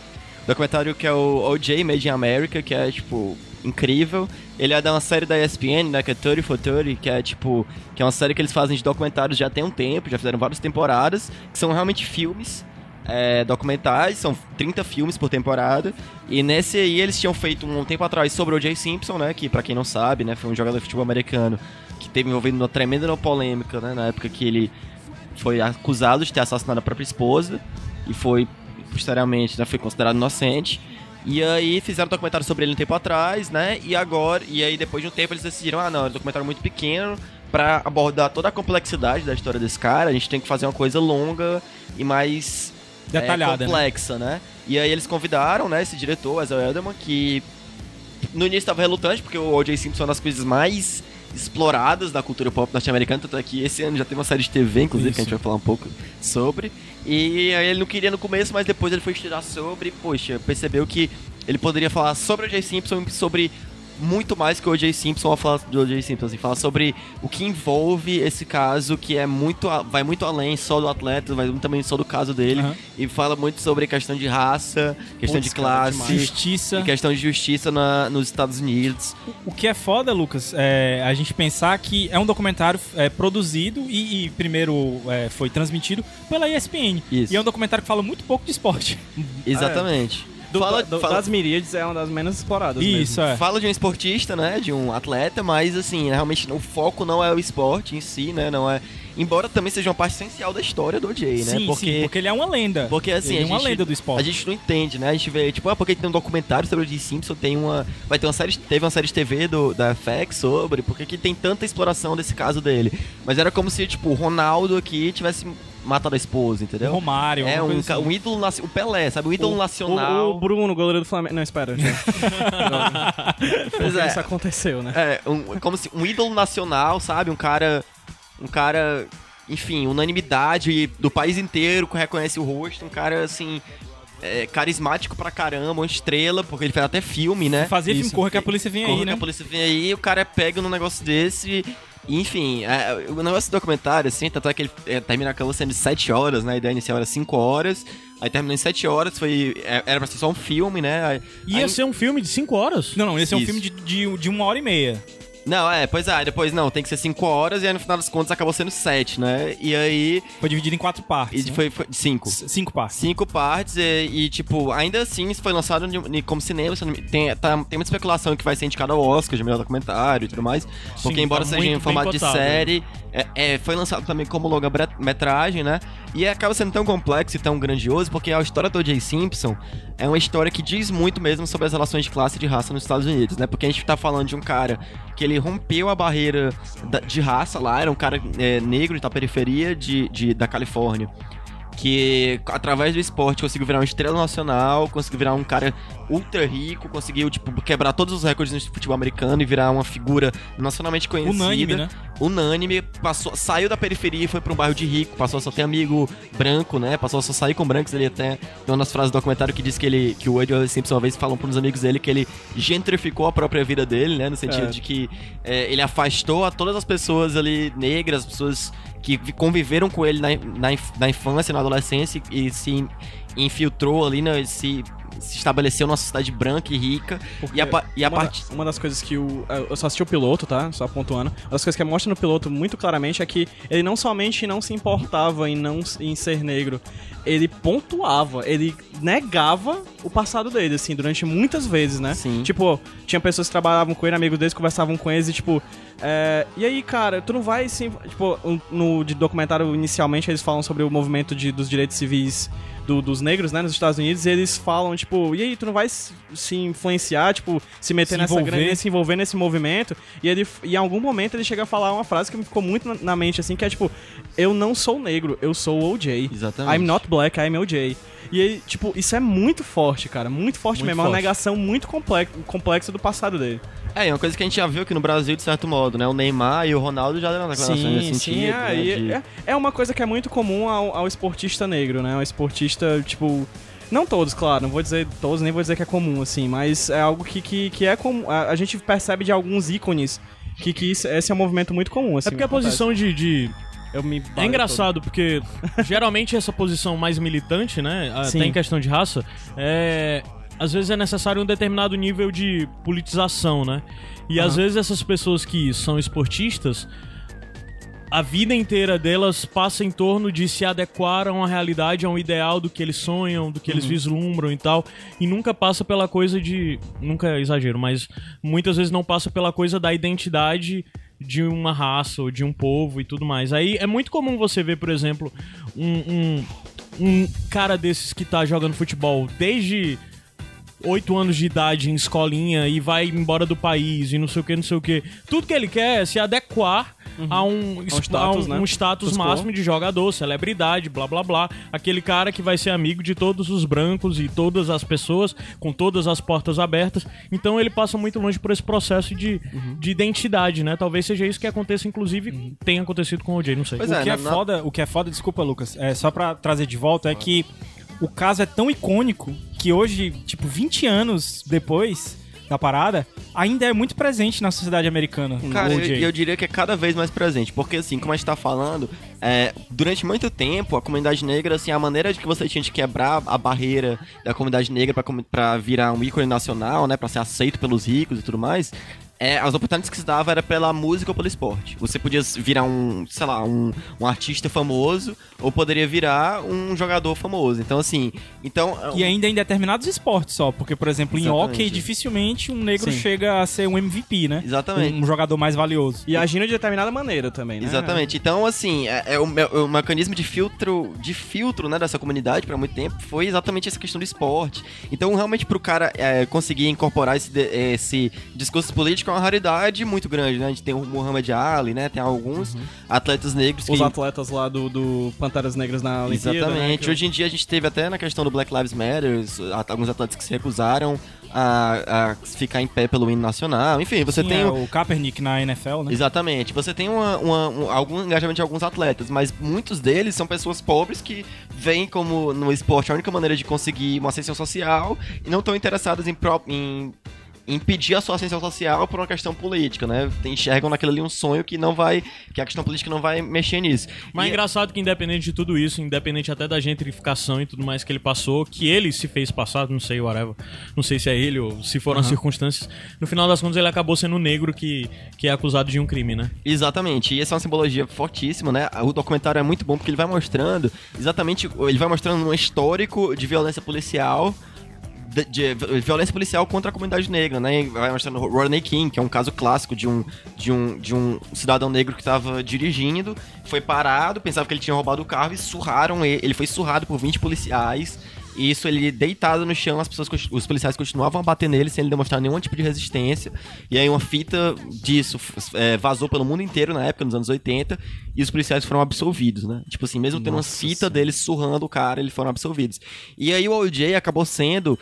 Documentário que é o OJ Made in America, que é, tipo, incrível. Ele é da uma série da ESPN, né, que é 30 for 30, que é, tipo, que é uma série que eles fazem de documentários já tem um tempo, já fizeram várias temporadas, que são realmente filmes. é, documentais, são 30 filmes por temporada. E nesse aí eles tinham feito um tempo atrás sobre o O.J. Simpson, né? Que pra quem não sabe, né, foi um jogador de futebol americano que teve envolvido numa tremenda polêmica, né? Na época que ele foi acusado de ter assassinado a própria esposa e foi posteriormente, né, foi considerado inocente. E aí fizeram um documentário sobre ele um tempo atrás, né? E agora, e aí depois de um tempo eles decidiram, ah, não, é um documentário muito pequeno pra abordar toda a complexidade da história desse cara, a gente tem que fazer uma coisa longa e mais é, Detalhada, né? complexa, né? E aí eles convidaram, né, esse diretor, Ezra Edelman, que no início estava relutante, porque o O.J. Simpson é uma das coisas mais exploradas da cultura pop norte-americana, tanto é que esse ano já teve uma série de TV, inclusive, que a gente vai falar um pouco sobre. E aí ele não queria no começo, mas depois ele foi estudar sobre, poxa, percebeu que ele poderia falar sobre o O.J. Simpson e sobre muito mais que o O.J. Simpson a falar do O.J. Simpson, assim, falar sobre o que envolve esse caso, que é muito, a- vai muito além só do atleta, vai muito também só do caso dele, Aham. e fala muito sobre questão de raça, questão Putz, de cara, classe, Justiça. e questão de justiça na- nos Estados Unidos. O que é foda, Lucas, é a gente pensar que é um documentário é, produzido e, e primeiro é, foi transmitido pela ESPN. Isso. E é um documentário que fala muito pouco de esporte. Exatamente. Do- fala, do- fala, Das miríades é uma das menos exploradas Isso, mesmo. é. fala de um esportista, né? De um atleta, mas assim, realmente o foco não é o esporte em si, né? Não é. Embora também seja uma parte essencial da história do Jay, né? Sim, porque, sim, porque ele é uma lenda. porque assim, ele a é uma gente, lenda do esporte. A gente não entende, né? A gente vê, tipo, ah, porque tem um documentário sobre o J. Simpson, tem uma. Vai ter uma série. Teve uma série de TV do, da FX sobre, porque que tem tanta exploração desse caso dele. Mas era como se, tipo, o Ronaldo aqui tivesse matado a esposa, entendeu? Romário, É um, assim. um ídolo, o Pelé, sabe? Um ídolo O, nacional. o Bruno, goleiro do Flamengo. Não, espera. <laughs> Pois é. isso aconteceu, né? É, um, como se um ídolo nacional, sabe? Um cara. Um cara. Enfim, unanimidade do país inteiro que reconhece o rosto. Um cara, assim. é, carismático pra caramba, uma estrela, porque ele fez até filme, né? Fazia filme Isso. Corra que a polícia vem Corra aí, que né? a polícia vem aí, o cara pega num negócio desse. e, Enfim, é, o negócio do documentário, assim, tanto é que ele é, termina acabou sendo de 7 horas, né? A ideia inicial era 5 horas. Aí terminou em 7 horas, foi. é, Era pra ser só um filme, né? Aí- Ia aí- ser um filme de 5 horas? Não, não, esse é um Isso. filme de, de, de uma hora e meia. Não, é, pois é, depois não, tem que ser 5 horas, e aí no final das contas acabou sendo 7, né? E aí. Foi dividido em quatro partes. E né? foi 5. C- Cinco partes. Cinco partes e, e, tipo, ainda assim, isso foi lançado como cinema. Tem, tá- tem muita especulação que vai ser indicado ao Oscar de melhor documentário e tudo mais. Porque, Sim, embora tá seja em formato de cotado. série, é, é, foi lançado também como longa-metragem, né? E acaba sendo tão complexo e tão grandioso porque a história do O.J. Simpson é uma história que diz muito mesmo sobre as relações de classe e de raça nos Estados Unidos, né? Porque a gente tá falando de um cara que ele rompeu a barreira da- de raça lá, era um cara é, negro da periferia de, de- da Califórnia que através do esporte conseguiu virar uma estrela nacional, conseguiu virar um cara ultra rico, conseguiu tipo quebrar todos os recordes no futebol americano e virar uma figura nacionalmente conhecida. Unânime, né? Unânime, passou, saiu da periferia e foi pra um bairro de rico, passou a só ter amigo branco, né? Passou a só sair com brancos, ele até tem das frases do documentário que diz que ele que o Woody Simpson uma vez falou para uns amigos dele que ele gentrificou a própria vida dele, né, no sentido É. de que é, ele afastou a todas as pessoas ali negras, as pessoas que vi- conviveram com ele na, na, na infância, na adolescência e se infiltrou ali, né, se, se estabeleceu numa sociedade branca e rica. E a, e a da- parte. uma das coisas que o. Eu só assisti o piloto, tá? Só pontuando. Uma das coisas que mostra no piloto muito claramente é que ele não somente não se importava em não em ser negro, ele pontuava, ele negava o passado dele, assim, durante muitas vezes, né? Sim. Tipo, tinha pessoas que trabalhavam com ele, amigos deles, conversavam com eles e, tipo, é, e aí, cara, tu não vai sim. Tipo, no de documentário, inicialmente, eles falam sobre o movimento de, dos direitos civis do- dos negros, né, nos Estados Unidos, eles falam, tipo, e aí, tu não vai se, se influenciar, tipo, se meter Se nessa envolver. grande, se envolver nesse movimento. E ele, e em algum momento ele chega a falar uma frase que me ficou muito na, na mente, assim, que é tipo, eu não sou negro, eu sou o OJ. Exatamente. I'm not black, I'm OJ. E aí, tipo, isso é muito forte, cara. Muito forte Muito mesmo. É uma forte. negação muito complexa, complexa do passado dele. É, é uma coisa que a gente já viu aqui no Brasil, de certo modo, né? O Neymar e o Ronaldo já deram declarações nesse sentido. sim. né, é, e de- é, é uma coisa que é muito comum ao, ao esportista negro, né? O esportista, tipo. Não todos, claro, não vou dizer todos, nem vou dizer que é comum, assim, mas é algo que, que, que é comum. A, a gente percebe de alguns ícones que, que isso- esse é um movimento muito comum, assim. É porque a acontece. posição de. de- Eu me É engraçado, porque geralmente essa posição mais militante, né? Até Sim. em questão de raça, é. Às vezes é necessário um determinado nível de politização, né? E às vezes essas pessoas que são esportistas, a vida inteira delas passa em torno de se adequar a uma realidade, a um ideal do que eles sonham, do que eles vislumbram e tal. E nunca passa pela coisa de. Nunca é exagero, mas muitas vezes não passa pela coisa da identidade de uma raça ou de um povo e tudo mais. Aí é muito comum você ver, por exemplo, um, um, um cara desses que tá jogando futebol desde oito anos de idade em escolinha e vai embora do país e não sei o que, não sei o que. Tudo que ele quer é se adequar a um, esp- status, a um, né? um status máximo de jogador, celebridade, blá blá blá. Aquele cara que vai ser amigo de todos os brancos e todas as pessoas, com todas as portas abertas. Então ele passa muito longe por esse processo de, Uhum. de identidade, né? Talvez seja isso que aconteça, inclusive, tenha acontecido com o OJ, não sei. Pois o é, que é, na- foda, o que é foda, desculpa, Lucas, é só pra trazer de volta é que o caso é tão icônico que hoje, tipo, 20 anos depois da parada, ainda é muito presente na sociedade americana. Cara, eu, eu diria que é cada vez mais presente, porque assim, como a gente tá falando, é, durante muito tempo a comunidade negra, assim, a maneira de que você tinha de quebrar a barreira da comunidade negra pra virar um ícone nacional, né, pra ser aceito pelos ricos e tudo mais, é, as oportunidades que se dava era pela música ou pelo esporte. Você podia virar um, sei lá, um, um artista famoso ou poderia virar um jogador famoso. Então, assim, então... E ainda em determinados esportes só, porque, por exemplo, em Exatamente. hockey, dificilmente um negro Sim. chega a ser um MVP, né? Exatamente. Um, jogador mais valioso. E agindo de determinada maneira também, né? Exatamente. Então, assim, é, é o, o mecanismo de filtro, de filtro, né, dessa comunidade para muito tempo foi exatamente essa questão do esporte. Então, realmente, pro cara é, conseguir incorporar esse, esse discurso político, que é uma raridade muito grande, né? A gente tem o Muhammad Ali, né? Tem alguns atletas negros que... Os atletas lá do, do Panteras Negras na Olimpíada. Exatamente. Né? que- Hoje em dia a gente teve até na questão do Black Lives Matter, at- alguns atletas que se recusaram a, a ficar em pé pelo hino nacional. Enfim, você Tinha tem... o- o Kaepernick na NFL, né? Exatamente. Você tem uma, uma- um, algum engajamento de alguns atletas, mas muitos deles são pessoas pobres que veem como no esporte a única maneira de conseguir uma ascensão social e não estão interessadas em, pró- em impedir a sua ascensão social por uma questão política, né? Enxergam naquilo ali um sonho que não vai, que a questão política não vai mexer nisso. Mas é E- engraçado que independente de tudo isso, independente até da gentrificação e tudo mais que ele passou, que ele se fez passar, não sei, whatever, não sei se é ele ou se foram as circunstâncias, no final das contas ele acabou sendo o negro que, que é acusado de um crime, né? Exatamente, e essa é uma simbologia fortíssima, né? O documentário é muito bom porque ele vai mostrando exatamente, ele vai mostrando um histórico de violência policial. De, de violência policial contra a comunidade negra, né? Vai mostrando o Rodney King, que é um caso clássico de um, de um, de um cidadão negro que estava dirigindo, foi parado, pensava que ele tinha roubado o carro e surraram ele. Ele foi surrado por 20 policiais. E isso, ele deitado no chão, as pessoas, os policiais continuavam a bater nele sem ele demonstrar nenhum tipo de resistência. E aí uma fita disso é, vazou pelo mundo inteiro na época, nos anos 80, e os policiais foram absolvidos, né? Tipo assim, mesmo tendo uma fita deles surrando o cara, eles foram absolvidos. E aí o OJ acabou sendo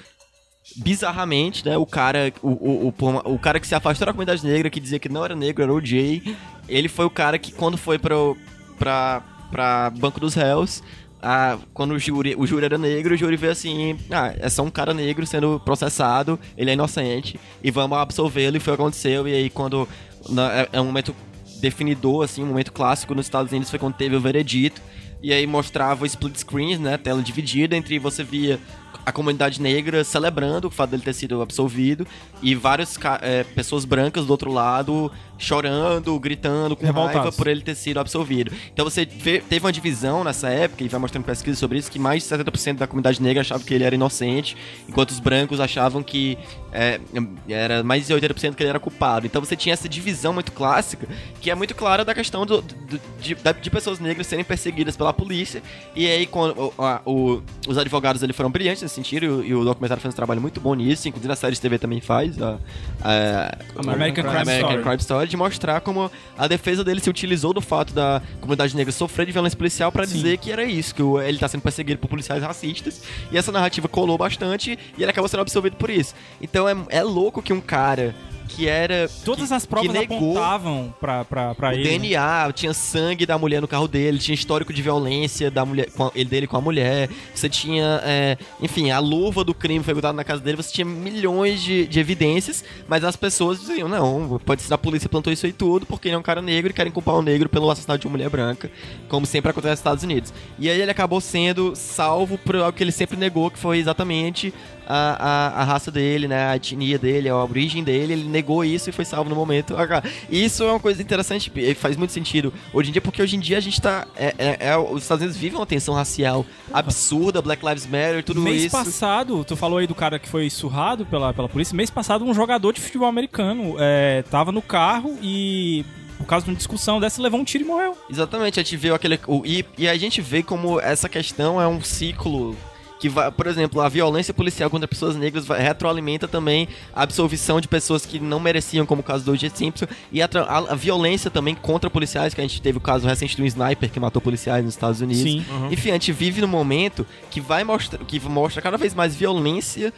bizarramente, né, o cara, o, o, o, o cara que se afastou da comunidade negra, que dizia que não era negro, era o Jay, ele foi o cara que quando foi pro, pra, pra Banco dos Réus, a, quando o júri, o júri era negro, o júri veio assim, ah, é só um cara negro sendo processado, ele é inocente, e vamos absolvê-lo, e foi o que aconteceu, e aí quando, na- é, é um momento definidor, assim, um momento clássico nos Estados Unidos foi quando teve o veredito, e aí mostrava o split screen, né, tela dividida, entre você via a comunidade negra celebrando o fato dele ter sido absolvido e várias é, pessoas brancas do outro lado chorando, gritando com raiva Revoltados. por ele ter sido absolvido. Então você teve uma divisão nessa época, e vai mostrando pesquisas sobre isso, que mais de 70% da comunidade negra achava que ele era inocente, enquanto os brancos achavam que é, era mais de 80% que ele era culpado. Então você tinha essa divisão muito clássica, que é muito clara da questão do- do- de, de pessoas negras serem perseguidas pela polícia, e aí quando a- o- os advogados ali foram brilhantes nesse sentido, e o, e o documentário faz um trabalho muito bom nisso, inclusive a série de TV também faz, a, a- American Crime American Story. Crime Story, de mostrar como a defesa dele se utilizou do fato da comunidade negra sofrer de violência policial pra dizer que era isso, que ele tá sendo perseguido por policiais racistas, e essa narrativa colou bastante, e ele acabou sendo absolvido por isso. Então é, é louco que um cara que era... Todas que- as provas apontavam pra, pra, pra o ele. DNA, tinha sangue da mulher no carro dele, tinha histórico de violência da mulher, com a- ele dele com a mulher, você tinha, é, enfim, a luva do crime foi encontrada na casa dele, você tinha milhões de, de evidências, mas as pessoas diziam, não, pode ser a polícia plantou isso aí tudo, porque ele é um cara negro e querem culpar o negro pelo assassinato de uma mulher branca, como sempre acontece nos Estados Unidos. E aí ele acabou sendo salvo por algo que ele sempre negou, que foi exatamente a, a, a raça dele, né, a etnia dele, a origem dele, ele negou isso e foi salvo no momento. Ah, E isso é uma coisa interessante, faz muito sentido hoje em dia, porque hoje em dia a gente tá. É, é- é- os Estados Unidos vivem uma tensão racial absurda, Black Lives Matter, tudo Mês isso. passado, tu falou aí do cara que foi surrado pela, pela polícia. Mês passado, um jogador de futebol americano é, tava no carro e, por causa de uma discussão dessa, levou um tiro e morreu. Exatamente, a gente vê aquele. o- e, e a gente vê como essa questão é um ciclo. Que vai, por exemplo, a violência policial contra pessoas negras vai- retroalimenta também a absolvição de pessoas que não mereciam, como o caso do O.J. Simpson, e a, a- a violência também contra policiais, que a gente teve o caso recente de um sniper que matou policiais nos Estados Unidos. Sim. Enfim, a gente vive num momento que vai mostrar, que mostra cada vez mais violência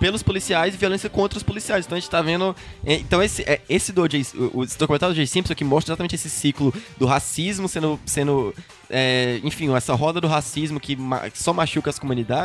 pelos policiais e violência contra os policiais. Então a gente tá vendo. é, Então esse, é, esse do O.J. o- esse documentário do O.J. Simpson que mostra exatamente esse ciclo do racismo sendo. sendo é, enfim, essa roda do racismo que, ma- que só machuca as comunidades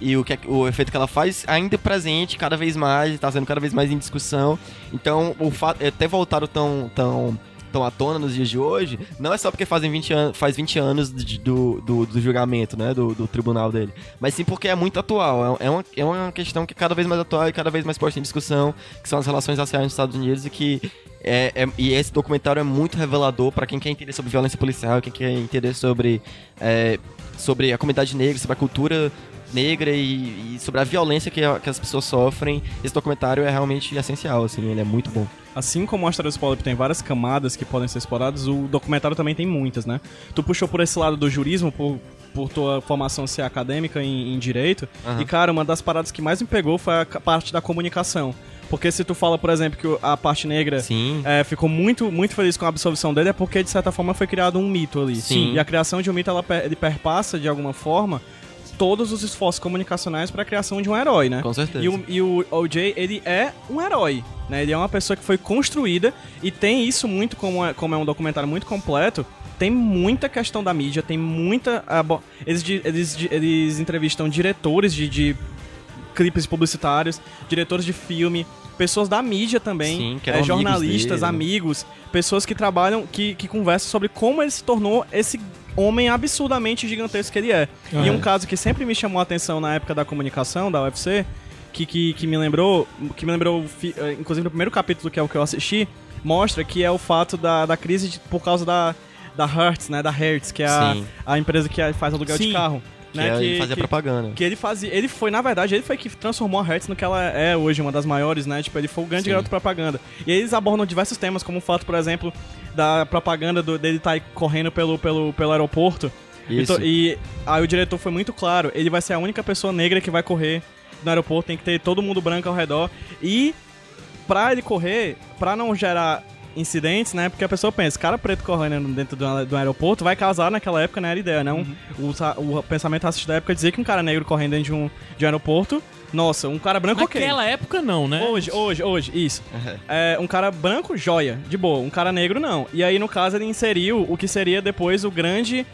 e o, que, é- o efeito que ela faz ainda presente cada vez mais, tá sendo cada vez mais em discussão. Então, o fato é ter voltado tão. tão tão à tona nos dias de hoje, não é só porque fazem 20 an faz 20 anos de- do, do, do julgamento, né, do, do tribunal dele, mas sim porque é muito atual, é, é uma, é uma questão que é cada vez mais atual e cada vez mais posta em discussão, que são as relações raciais nos Estados Unidos e que é, é- e esse documentário é muito revelador para quem quer entender sobre violência policial, quem quer entender sobre, é, sobre a comunidade negra, sobre a cultura negra e, e sobre a violência que, a- que as pessoas sofrem. Esse documentário é realmente essencial, assim, ele é muito bom. Assim como o Asteroids Polyp tem várias camadas que podem ser exploradas, o documentário também tem muitas, né? Tu puxou por esse lado do jurismo, por, por tua formação ser acadêmica em, em direito, Aham. e cara, uma das paradas que mais me pegou foi a parte da comunicação. Porque se tu fala, por exemplo, que a parte negra é, ficou muito, muito feliz com a absolvição dele, é porque, de certa forma, foi criado um mito ali. Sim. E a criação de um mito, ela, per- ele perpassa, de alguma forma, todos os esforços comunicacionais para a criação de um herói, né? Com certeza. E o, e o OJ, ele é um herói, né? Ele é uma pessoa que foi construída e tem isso muito, como é, como é um documentário muito completo, tem muita questão da mídia, tem muita... ah, bom, eles, eles, eles entrevistam diretores de, de clipes publicitários, diretores de filme, pessoas da mídia também, Sim, amigos jornalistas, né? amigos, pessoas que trabalham, que, que conversam sobre como ele se tornou esse homem absurdamente gigantesco que ele é. E um caso que sempre me chamou a atenção na época da comunicação, da UFC, que, que, que me lembrou, que me lembrou, eh, inclusive no primeiro capítulo, que é o que eu assisti, mostra que é o fato da, da crise de- por causa da, da Hertz, né, da Hertz, que é a, Sim. a empresa que faz aluguel de Sim. carro. Que né, é- que, ele fazia que- propaganda. que ele fazia. Ele foi, na verdade, ele foi que transformou a Hertz no que ela é hoje, uma das maiores, né? Tipo, ele foi o grande Sim. garoto propaganda. E eles abordam diversos temas, como o fato, por exemplo, da propaganda do- dele estar correndo pelo, pelo, pelo aeroporto. Isso. Então, e aí o diretor foi muito claro, ele vai ser a única pessoa negra que vai correr no aeroporto, tem que ter todo mundo branco ao redor. E pra ele correr, pra não gerar incidentes, né? Porque a pessoa pensa, cara preto correndo dentro do, do aeroporto vai causar naquela época, não era ideia, não. O, sa- o pensamento racista da época dizia que um cara negro correndo dentro de um, de um aeroporto, nossa, um cara branco ok. Naquela época não, né? Hoje, hoje, hoje, isso. É, um cara branco, joia, de boa. Um cara negro, não. E aí, no caso, ele inseriu o que seria depois o grande...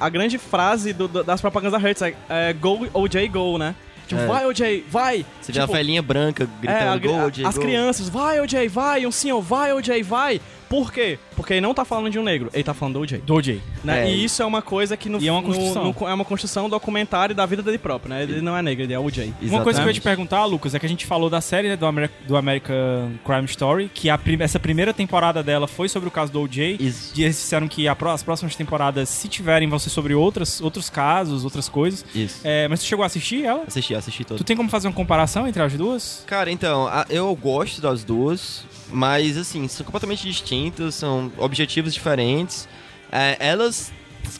A grande frase do- do- das propagandas da Hertz, é, é Go, OJ, Go, né? Tipo, É. vai, OJ, vai! Você vê a tipo, velhinha branca é, gritando a- gol, OJ, as gol. crianças, vai, OJ, vai! Um senhor, vai, OJ, vai! Por quê? Porque ele não tá falando de um negro, ele tá falando do OJ. Do OJ. Né? É. E isso é uma coisa que no, E é uma no- construção. no- é uma construção documentária da vida dele próprio, né? Ele não é negro, ele é OJ. Uma coisa que eu ia te Exatamente. perguntar, Lucas, é que a gente falou da série né, do, Ameri- do American Crime Story, que a prim- essa primeira temporada dela foi sobre o caso do OJ. Isso. E eles disseram que as próximas temporadas, se tiverem, vão ser sobre outras, outros casos, outras coisas. Isso. É, mas tu chegou a assistir ela? Assisti, assisti todo. Tu tem como fazer uma comparação entre as duas? Cara, então, a- eu gosto das duas, mas assim, são completamente distintas, são objetivos diferentes. É, elas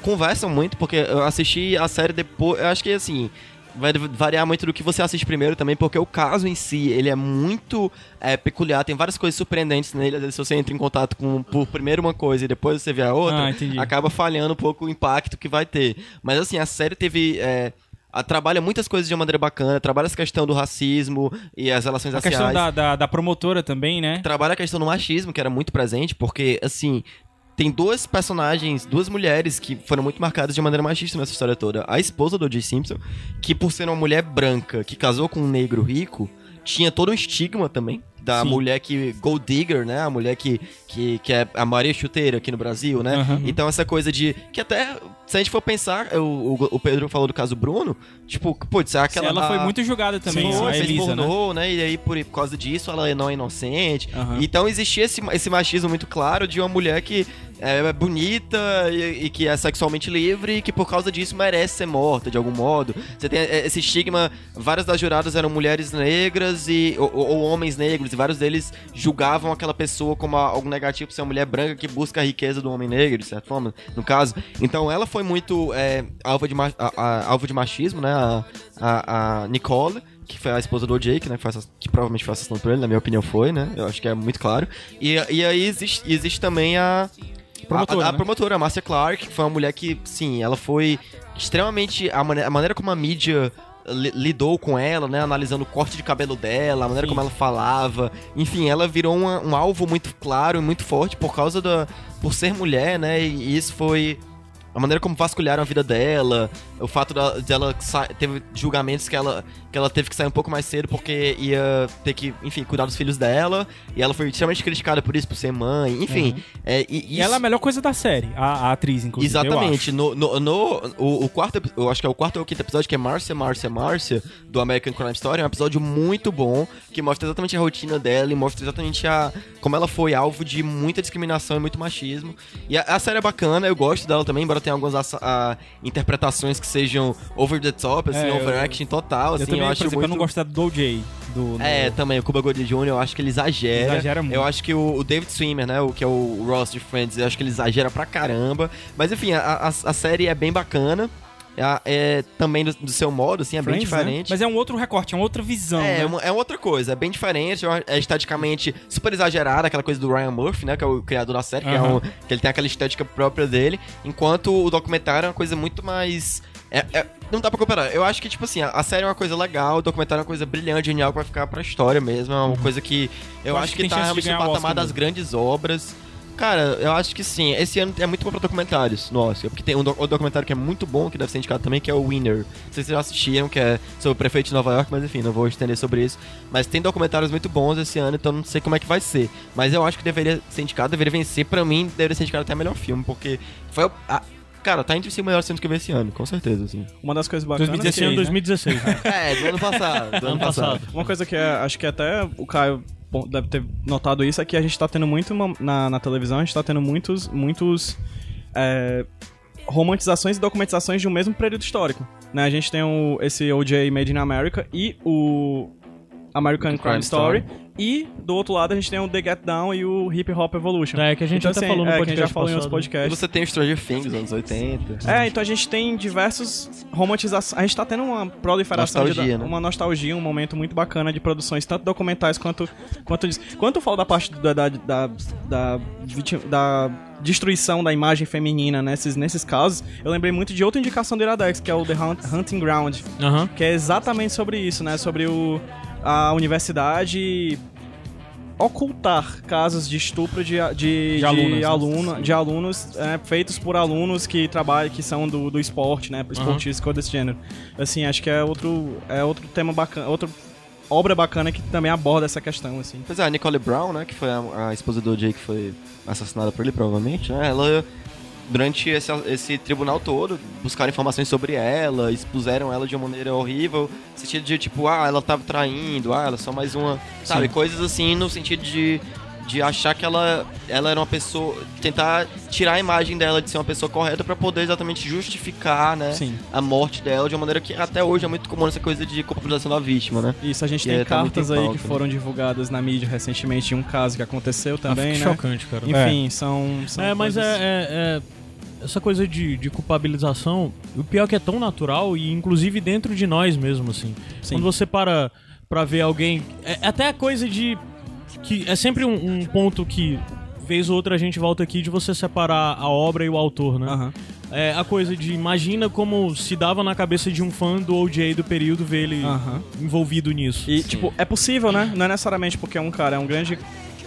conversam muito, porque eu assisti a série depois. Eu acho que assim. Vai variar muito do que você assiste primeiro também, porque o caso em si, ele é muito é, peculiar, tem várias coisas surpreendentes nele. Se você entra em contato com por primeiro uma coisa e depois você vê a outra, Ah, acaba falhando um pouco o impacto que vai ter. Mas assim, a série teve. é, a- trabalha muitas coisas de uma maneira bacana, trabalha essa questão do racismo e as relações A raciais questão da, da, da promotora também, né? trabalha a questão do machismo, que era muito presente, porque, assim, tem duas personagens, duas mulheres que foram muito marcadas de maneira machista nessa história toda. A esposa do O.J. Simpson, que por ser uma mulher branca, que casou com um negro rico, tinha todo um estigma também. Da Sim. mulher que. Gold digger, né? A mulher que, que, que é a Maria Chuteira aqui no Brasil, né? Aham. Então, essa coisa de. Que até, se a gente for pensar, o, o, o Pedro falou do caso Bruno, tipo, putz, aquela. ela foi a- muito julgada também, Sim, a fez Elisa, né? pornô, né? E aí, por, por causa disso, ela não é inocente. Aham. Então, existia esse, esse machismo muito claro de uma mulher que é bonita e, e que é sexualmente livre e que, por causa disso, merece ser morta, de algum modo. Você tem é, esse estigma... Várias das juradas eram mulheres negras e, ou, ou homens negros, e vários deles julgavam aquela pessoa como algo negativo por ser uma mulher branca que busca a riqueza do homem negro, de certa forma, no caso. Então, ela foi muito é, alvo, de, a- a- alvo de machismo, né? A, a, a Nicole que foi a esposa do que, né, foi assass- que provavelmente foi assassinado por ele, na minha opinião foi, né? Eu acho que é muito claro. E, e aí existe, existe também a... Promotora, a, a né? promotora, a Marcia Clark, que foi uma mulher que, sim, ela foi extremamente... A, mane- a maneira como a mídia li- lidou com ela, né? Analisando o corte de cabelo dela, a maneira Sim. como ela falava. Enfim, ela virou uma- um alvo muito claro e muito forte por causa da... Por ser mulher, né? E isso foi... A maneira como vasculharam a vida dela, o fato da- dela sa- teve julgamentos que ela, que ela teve que sair um pouco mais cedo porque ia ter que, enfim, cuidar dos filhos dela, e ela foi extremamente criticada por isso, por ser mãe, enfim. é, e, isso- ela é a melhor coisa da série, a, a atriz, inclusive. Exatamente. No, no, no- o, o quarto, eu acho que é o quarto ou quinto episódio, que é Márcia, Márcia, Márcia, do American Crime Story, é um episódio muito bom, que mostra exatamente a rotina dela e mostra exatamente a, como ela foi alvo de muita discriminação e muito machismo. E a, a série é bacana, eu gosto dela também, embora tenha algumas a- interpretações que sejam over the top, assim, É, eu- overacting total, assim, eu também, eu por acho exemplo, muito... eu não gosto do OJ. Do, do- É, também, o Cuba Gooding Jr., eu acho que ele exagera. Exagera muito. Eu acho que o, o David Swimmer, né, o que é o Ross de Friends, eu acho que ele exagera pra caramba. Mas enfim, a, a, a série é bem bacana. é, é também do, do seu modo, assim, é bem Friends, né? diferente. Mas é um outro recorte, é uma outra visão. É, né? uma- é outra coisa, é bem diferente, é é esteticamente super exagerada, aquela coisa do Ryan Murphy, né, que é o criador da série, que, é um- que ele tem aquela estética própria dele, enquanto o documentário é uma coisa muito mais... é- é- não dá pra comparar, eu acho que, tipo assim, a, a série é uma coisa legal, o documentário é uma coisa brilhante, genial, que vai ficar pra história mesmo, é uma coisa que eu, Eu acho acho que que, tá realmente no patamar das grandes obras... Cara, eu acho que sim. Esse ano é muito bom pra documentários no Oscar. Porque tem um do- documentário que é muito bom, que deve ser indicado também, que é o Winner. Não sei se vocês já assistiram, que é sobre o prefeito de Nova York, mas enfim, não vou estender sobre isso. Mas tem documentários muito bons esse ano, então não sei como é que vai ser. Mas eu acho que deveria ser indicado, deveria vencer. Pra mim, deveria ser indicado até melhor filme, porque foi. o- a- cara, tá entre os cinco melhores filmes que eu vi esse ano, com certeza, assim. Uma das coisas bacanas. 2016, Esse ano né? 2016, né? <laughs> É, do ano passado. Do ano, Ano passado. passado. Uma coisa que é, acho que até o Caio bom, deve ter notado isso é que a gente tá tendo muito uma- na, na televisão, a gente tá tendo muitos, muitos é, romantizações e documentizações de um mesmo período histórico. Né? A gente tem o, esse OJ Made in America e o American Crime, Crime Story. Story. E do outro lado a gente tem o The Get Down e o Hip Hop Evolution. É, que a gente então, até assim, falou no é, que a gente já podcast falou em outros. E podcasts. você tem o Stranger Things, anos 80. É, então a gente tem diversos romantizações. A gente tá tendo uma proliferação Nostalgia, de né? uma nostalgia, um momento muito bacana de produções, tanto documentais quanto quanto eu falo da parte da da, da, da, da destruição da imagem feminina nesses, nesses casos, eu lembrei muito de outra indicação do Iradex, que é o The Hunt- Hunting Ground, Aham. que é exatamente sobre isso, né? Sobre o, a universidade ocultar casos de estupro de, de, de, alunas, né? aluno- de alunos é, feitos por alunos que trabalham, que são do, do esporte, né? Esportistas, coisa desse gênero. Assim, acho que é outro, é outro tema bacana, outra obra bacana que também aborda essa questão, assim. Pois é, a Nicole Brown, né, que foi a, a esposa do Jay que foi assassinada por ele, provavelmente, né, ela, durante esse, esse tribunal todo, buscaram informações sobre ela, expuseram ela de uma maneira horrível, no sentido de, tipo, ah, ela tava traindo, ah, ela é só mais uma, sabe, coisas assim, no sentido de, de achar que ela, ela era uma pessoa, tentar tirar a imagem dela de ser uma pessoa correta pra poder exatamente justificar, né, Sim. a morte dela de uma maneira que até hoje é muito comum essa coisa de culpabilização da vítima, né. Isso, a gente Que tem é, tá cartas aí pauta, que né? foram divulgadas na mídia recentemente de um caso que aconteceu também, Ah, né? Chocante, cara. Enfim, são, são É, mas é, coisas- é- é- Essa coisa de, de culpabilização, o pior é que é tão natural e inclusive dentro de nós mesmo, assim. Sim. Quando você para pra ver alguém. É, é até a coisa de. que É sempre um, um ponto que, vez ou outra, a gente volta aqui de você separar a obra e o autor, né? Aham. É a coisa de imagina como se dava na cabeça de um fã do OJ do período ver ele Aham. envolvido nisso. E, tipo, é possível, né? Não é necessariamente porque um cara é um grande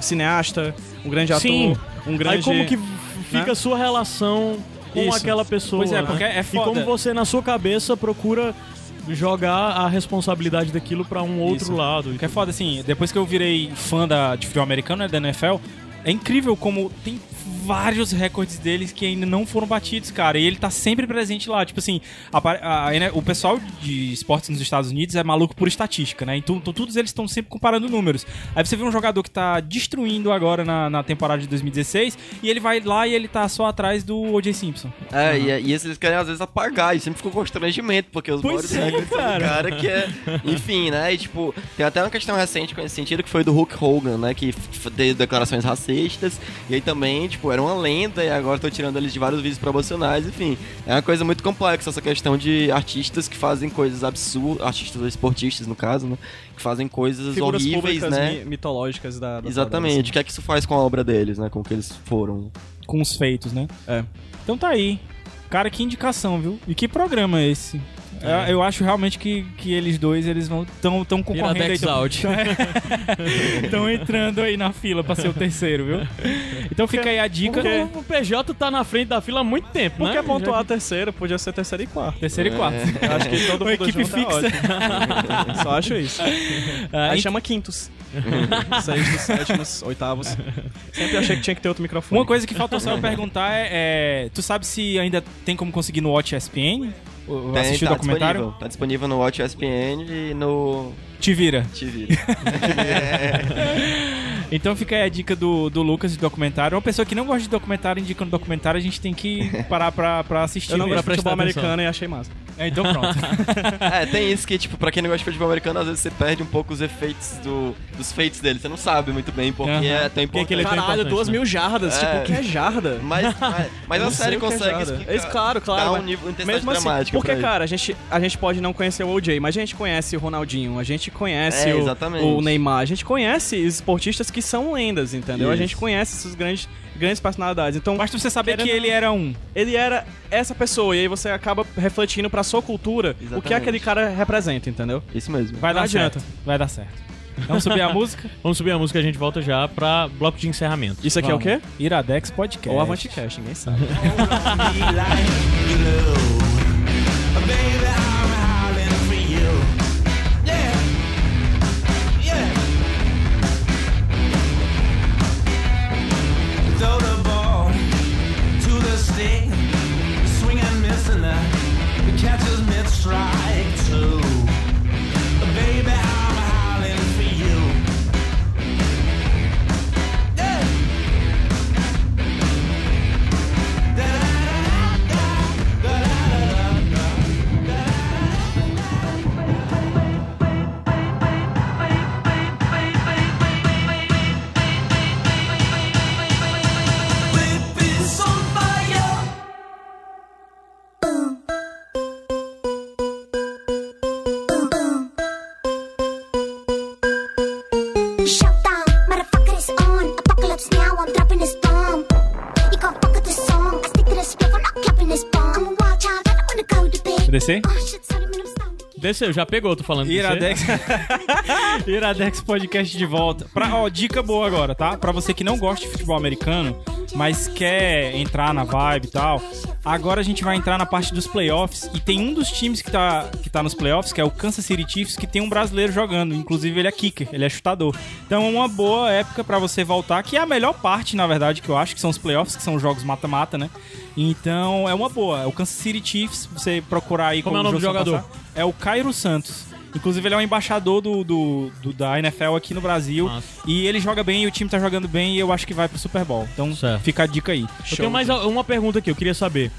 cineasta, um grande ator, Sim. um grande... Aí como que fica né? a sua relação com Isso. aquela pessoa? Pois é, né? porque é E foda. como você, na sua cabeça, procura jogar a responsabilidade daquilo pra um outro Isso. lado. Que é foda, assim, depois que eu virei fã da, de futebol americano, né, da NFL, é incrível como tem vários recordes deles que ainda não foram batidos, cara. E ele tá sempre presente lá. Tipo assim, a, a- a- o pessoal de esportes nos Estados Unidos é maluco por estatística, né? Então, então todos eles estão sempre comparando números. Aí você vê um jogador que tá destruindo agora na, na temporada de 2016 e ele vai lá e ele tá só atrás do O.J. Simpson. É, e, e esses querem às vezes apagar, e sempre ficou constrangimento, porque os Pois maiores é, cara. cara que é. Enfim, né? E tipo, tem até uma questão recente com esse sentido que foi do Hulk Hogan, né? Que deu declarações racistas, e aí também, tipo, era uma lenda, e agora tô tirando eles de vários vídeos promocionais, enfim. É uma coisa muito complexa essa questão de artistas que fazem coisas absurdas, artistas esportistas, no caso, né? Que fazem coisas Figuras horríveis, né? mi- mitológicas da, da Exatamente. O que é que isso faz com a obra deles, né? Com o que eles foram. Com os feitos, né? É. Então tá aí. Cara, que indicação, viu? E que programa é esse? Eu, eu acho realmente que, que eles dois eles vão tão, tão concorrendo. Estão <laughs> entrando aí na fila pra ser o terceiro, viu? Então fica aí a dica. Porque o PJ tá na frente da fila há muito tempo, Por né? pontuar terceiro? Podia ser terceiro e quarto. Terceiro e quarto. Eu acho que todo mundo equipe é fixa. ótimo. Só acho isso. <laughs> Ah, Aí ent- chama quintos. <laughs> Sextos, sétimos, oitavos. Sempre achei que tinha que ter outro microfone. Uma coisa que faltou só eu perguntar é, é, Tu sabe se ainda tem como conseguir no Watch ESPN? O- Tem, Assistir o tá documentário? disponível. Tá disponível no Watch ESPN e no Te vira. TV. <laughs> <laughs> Então fica aí a dica do, do Lucas de documentário. Uma pessoa que não gosta de documentário indicando documentário, a gente tem que parar pra, pra assistir. Eu não gosto de futebol americano e achei massa. É, então pronto. <laughs> É, tem isso que, tipo, pra quem não gosta de futebol americano, às vezes você perde um pouco os efeitos do, dos feitos dele. Você não sabe muito bem porque Aham. é tão que importante. ele é tão Caralho, duas né? mil jardas. É. Tipo, o que é jarda? <laughs> Mas, mas, mas a série que é consegue explicar. Isso, claro, claro. Dá um nível, intensidade Mesmo assim, porque, ele. cara, a gente, a gente pode não conhecer o OJ, mas a gente conhece o Ronaldinho, a gente conhece É, o, o Neymar, a gente conhece esportistas que são lendas, entendeu? A Isso. gente conhece essas grandes, grandes personalidades. Então, Basta você saber Querendo que ele era um. ele era essa pessoa, e aí você acaba refletindo pra sua cultura o que Exatamente. aquele cara representa, entendeu? Isso mesmo. Vai Não dar adianta. certo. Vai dar certo. Vamos subir a <laughs> música? Vamos subir a música e a gente volta já pra bloco de encerramento. Isso aqui é o quê? Iradex Podcast. Ou Avanticast, ninguém sabe. <laughs> to the stick, swing and miss, and the, the catcher's mid strike too. Baby, I'm Descer? Stoned. Desceu, já pegou, tô falando de Iradex. <laughs> Iradex Podcast de volta. Pra, ó, dica boa agora, tá? Pra você que não gosta de futebol americano, mas quer entrar na vibe e tal. Agora a gente vai entrar na parte dos playoffs e tem um dos times que tá, que tá nos playoffs, que é o Kansas City Chiefs, que tem um brasileiro jogando. Inclusive ele é kicker, ele é chutador. Então é uma boa época pra você voltar, que é a melhor parte, na verdade, que eu acho, que são os playoffs, que são os jogos mata-mata, né? Então é uma boa. É o Kansas City Chiefs, você procurar aí Como é o nome do jogador? passar. É o Cairo Santos. Inclusive, ele é o embaixador do, do- do- da NFL aqui no Brasil. Massa. E ele joga bem, e o time tá jogando bem, e eu acho que vai pro Super Bowl. Então, Certo. fica a dica aí. Eu tenho mais uma pergunta aqui, eu queria saber.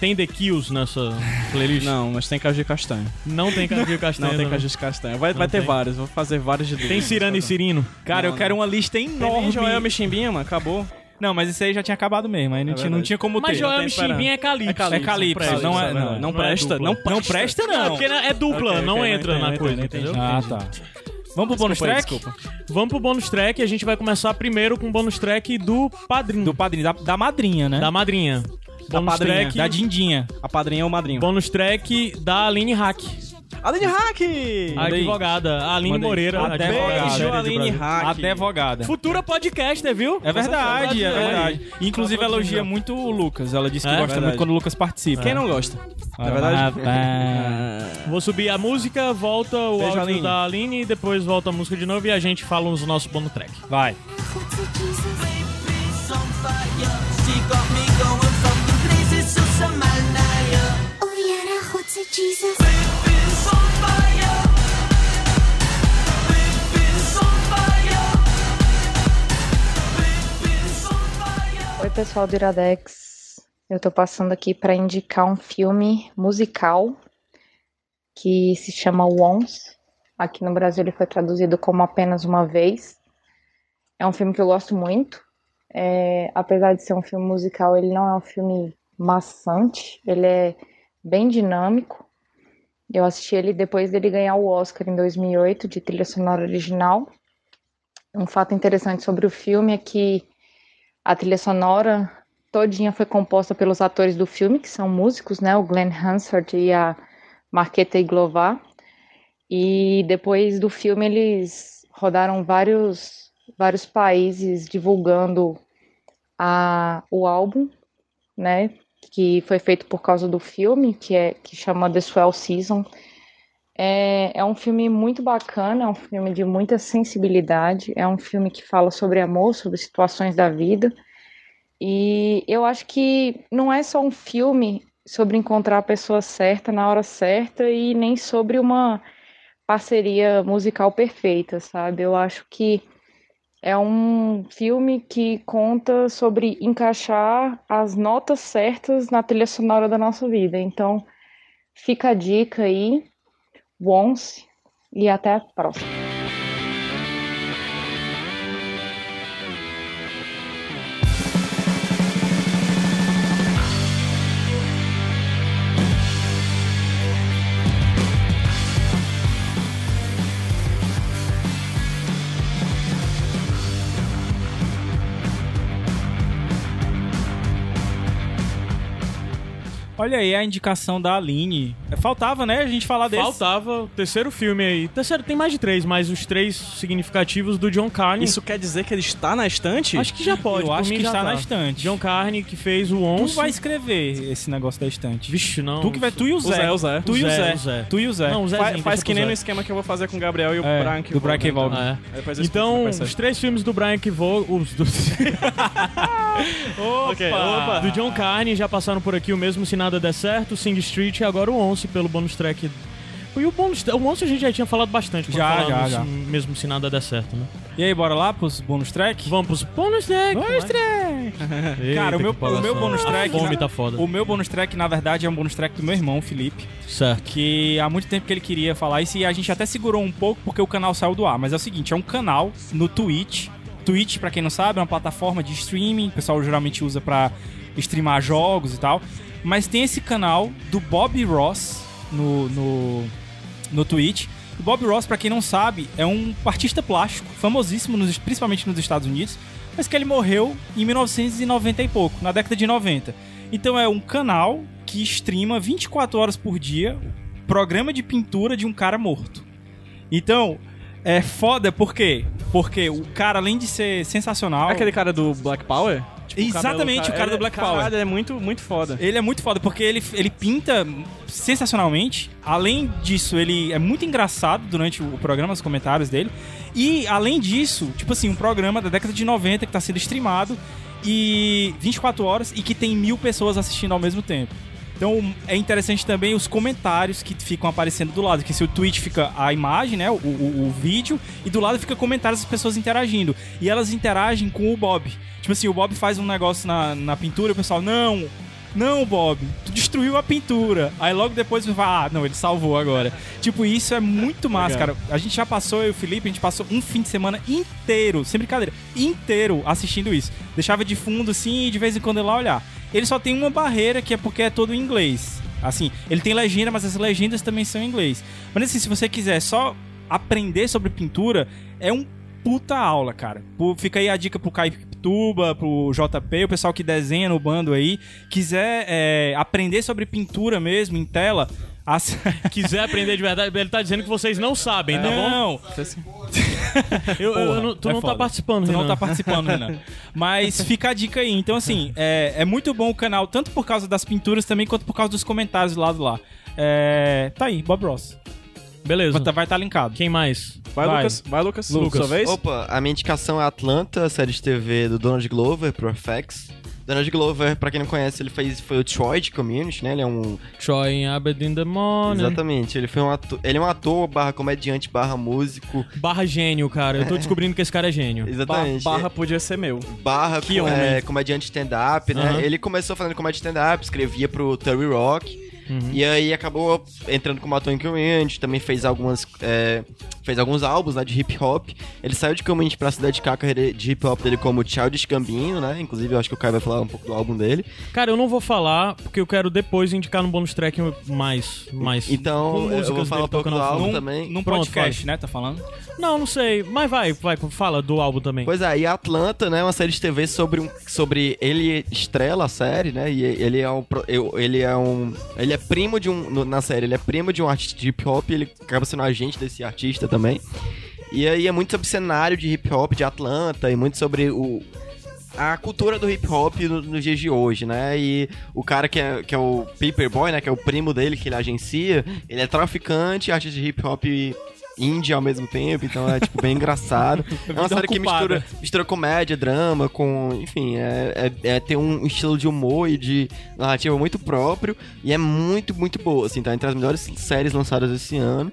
Tem The Kills nessa playlist? <laughs> Não, mas tem caju de castanho. Não tem Cadinho <laughs> Castanho. Não tem também. caju de castanho. Vai, vai ter tem. vários, vou fazer vários de Tem Cirano e Cirino. Cara, eu Não, quero uma lista Tem enorme. Joel Michimbinha, mano, acabou. Não, mas isso aí já tinha acabado mesmo. Aí não, É tinha, não tinha como Mas ter. Joel tem esperança. Michimbinha é Calypso. É Calypso, É Calypso, presta, não é- não, não é presta, não Não presta, Não, não. porque é dupla, Ok, não entra na coisa, entendeu? Ah, tá. Vamos pro bônus track? desculpa. Vamos pro bônus track, a gente vai começar primeiro com o bônus track do Padrinho. Do padrinho, da, da madrinha, né? Da madrinha. da Bônus padrinha, track. da Dindinha. A padrinha ou o madrinho? Bônus track da Aline Hack. Aline Hack! A advogada. A Aline. Moreira. Advogada. advogada. Beijo, Aline Hack. Advogada. Futura podcaster, viu? É verdade, é verdade. Inclusive, Tá elogia muito o Lucas. Ela disse que É? gosta Verdade. muito quando o Lucas participa. Quem não gosta? Na verdade. Vou subir a música, volta o Beijo, áudio Aline. da Aline e depois volta a música de novo e a gente fala nos nossos bônus track. Vai. Oh Jesus? Oi, pessoal do Iradex. Eu tô passando aqui para indicar um filme musical que se chama Once. Aqui no Brasil ele foi traduzido como Apenas Uma Vez. É um filme que eu gosto muito. É, apesar de ser um filme musical, ele não é um filme maçante. Ele é bem dinâmico. Eu assisti ele depois dele ganhar o Oscar em 2008 de trilha sonora original. Um fato interessante sobre o filme é que a trilha sonora todinha foi composta pelos atores do filme, que são músicos, né? O Glenn Hansard e a Marqueta Iglová. E depois do filme eles rodaram vários, vários países divulgando a, o álbum, né? Que foi feito por causa do filme, que é que chama The Swell Season. É, é um filme muito bacana, é um filme de muita sensibilidade, é um filme que fala sobre amor, sobre situações da vida. E eu acho que não é só um filme sobre encontrar a pessoa certa na hora certa e nem sobre uma parceria musical perfeita, sabe? Eu acho que é um filme que conta sobre encaixar as notas certas na trilha sonora da nossa vida. Então, Fica a dica aí, Once, e até a próxima. Olha aí a indicação da Aline. Faltava, né, a gente falar desse. Faltava o terceiro filme aí. Terceiro tem mais de três, mas os três significativos do John Carney. Isso quer dizer que ele está na estante? acho que já pode. Eu acho que está tá. na estante. John Carney, que fez o Tu 11. vai escrever esse negócio da estante. Vixe, não. Tu que vai, tu e o Zé. Zé, o Zé. Tu e O o Zé, Zé. o Zé. Tu e o Zé. Não, o Zé. Faz deixa que nem Zé. no esquema que eu vou fazer com o Gabriel e o É, Brian. que do Brian. É. Explico como Então, vai ser. os três filmes do Brian que Vogel, os do... <laughs> <laughs> Opa! Opa! do John Carney já passaram por aqui o mesmo Se Nada Der Certo, Sing Street e agora o 11 pelo bonus track. E o bonus, o 11 a gente já tinha falado bastante quando Já, já, já. Mesmo Se Nada Der Certo, né? E aí, bora lá pros bônus track? Vamos pros bonus track! Bônus track! <laughs> Eita, Cara, o meu, o meu bônus A track. fome na- tá foda. O meu bônus track, na verdade, é um bônus track do meu irmão, Felipe. Certo. Que há muito tempo que ele queria falar isso e a gente até segurou um pouco porque o canal saiu do ar. Mas é o seguinte: é um canal no Twitch. Twitch, pra quem não sabe, é uma plataforma de streaming. O pessoal geralmente usa pra streamar jogos e tal. Mas tem esse canal do Bob Ross no, no, no Twitch. O Bob Ross, pra quem não sabe, é um artista plástico, famosíssimo, nos- principalmente nos Estados Unidos, mas que ele morreu em 1990 e pouco, na década de 90. Então é um canal que streama 24 horas por dia programa de pintura de um cara morto. Então, é foda por quê? Porque o cara, além de ser sensacional. Aquele cara do Black Power? Tipo, Exatamente, o cara do Black Power. Caralho, é muito, muito foda. Ele é muito foda, porque ele, ele pinta sensacionalmente. Além disso, ele é muito engraçado durante o programa, os comentários dele. E, além disso, tipo assim, um programa da década de 90 que tá sendo streamado e 24 horas e que tem mil pessoas assistindo ao mesmo tempo. Então é interessante também os comentários que ficam aparecendo do lado, que se o tweet fica a imagem, né, o, o, o vídeo, e do lado fica comentários das pessoas interagindo. E elas interagem com o Bob. Tipo assim, o Bob faz um negócio na, na pintura e o pessoal, não, não, Bob, tu destruiu a pintura. Aí logo depois vai, ah, não, ele salvou agora. Tipo, isso é muito massa, Legal. cara. A gente já passou, eu e o Felipe, a gente passou um fim de semana inteiro, sem brincadeira, inteiro assistindo isso. Deixava de fundo assim e de vez em quando ele lá olhar. Ele só tem uma barreira que é porque é todo em inglês. Assim, ele tem legenda, mas as legendas também são em inglês. Mas assim, se você quiser só aprender sobre pintura, é um puta aula, cara. Fica aí a dica pro Caipituba, pro JP, o pessoal que desenha no bando aí. Quiser é, aprender sobre pintura mesmo em tela. Ass- <laughs> Quiser aprender de verdade, ele tá dizendo que vocês não sabem, tá bom? não, <laughs> eu- Porra, não- tu é não tá participando, Tu não tá participando, Renan. <laughs> Mas fica a dica aí. Então, assim, é, é muito bom o canal, tanto por causa das pinturas também, quanto por causa dos comentários do lado lá. É, tá aí, Bob Ross. Beleza. Vai estar linkado. Quem mais? Vai, Vai. Lucas. Vai, Lucas. Lucas. Sua vez? Opa, a minha indicação é Atlanta, série de TV do Donald Glover pro FX. Donald Glover, pra quem não conhece, ele fez, foi o Troy de Community, né? Ele é um... Troy in Aberdeen the Morning. Exatamente, ele foi um ator... Ele é um ator, barra comediante, barra músico. Barra gênio, cara. Eu tô descobrindo que esse cara é gênio. Exatamente. barra podia ser meu. barra Que com, homem. é, comediante stand-up, né? Ele começou fazendo comédia stand-up, escrevia pro Terry Rock. Uhum. E aí acabou entrando como ator em Community, também fez algumas. é, fez alguns álbuns né, de hip hop. Ele saiu de Community pra se dedicar à carreira de hip hop dele como Childish Gambino, né? Inclusive, eu acho que o Caio vai falar um pouco do álbum dele. Cara, eu não vou falar, porque eu quero depois indicar no bônus track mais. mais Então, eu vou falar um pouco do álbum Num, também. num Pronto, podcast, faz. né? Tá falando? Não, não sei. Mas vai, vai, fala do álbum também. Pois é, e Atlanta, né, é uma série de TV sobre um sobre ele estrela a série, né? E ele é um ele é um ele é primo de um no- na série, ele é primo de um artista de hip hop, ele acaba sendo agente desse artista também. E aí é muito sobre cenário de hip hop de Atlanta e muito sobre o a cultura do hip hop no- nos dias de hoje, né? E o cara que é, que é o Paperboy, né? Que é o primo dele que ele agencia, ele é traficante, artista de hip hop indie ao mesmo tempo, então é tipo bem engraçado. <laughs> É uma série que ocupada. mistura, mistura comédia, drama, com. Enfim, é, é, é- tem um estilo de humor e de narrativa muito próprio e é muito, muito boa, assim, tá entre as melhores séries lançadas esse ano.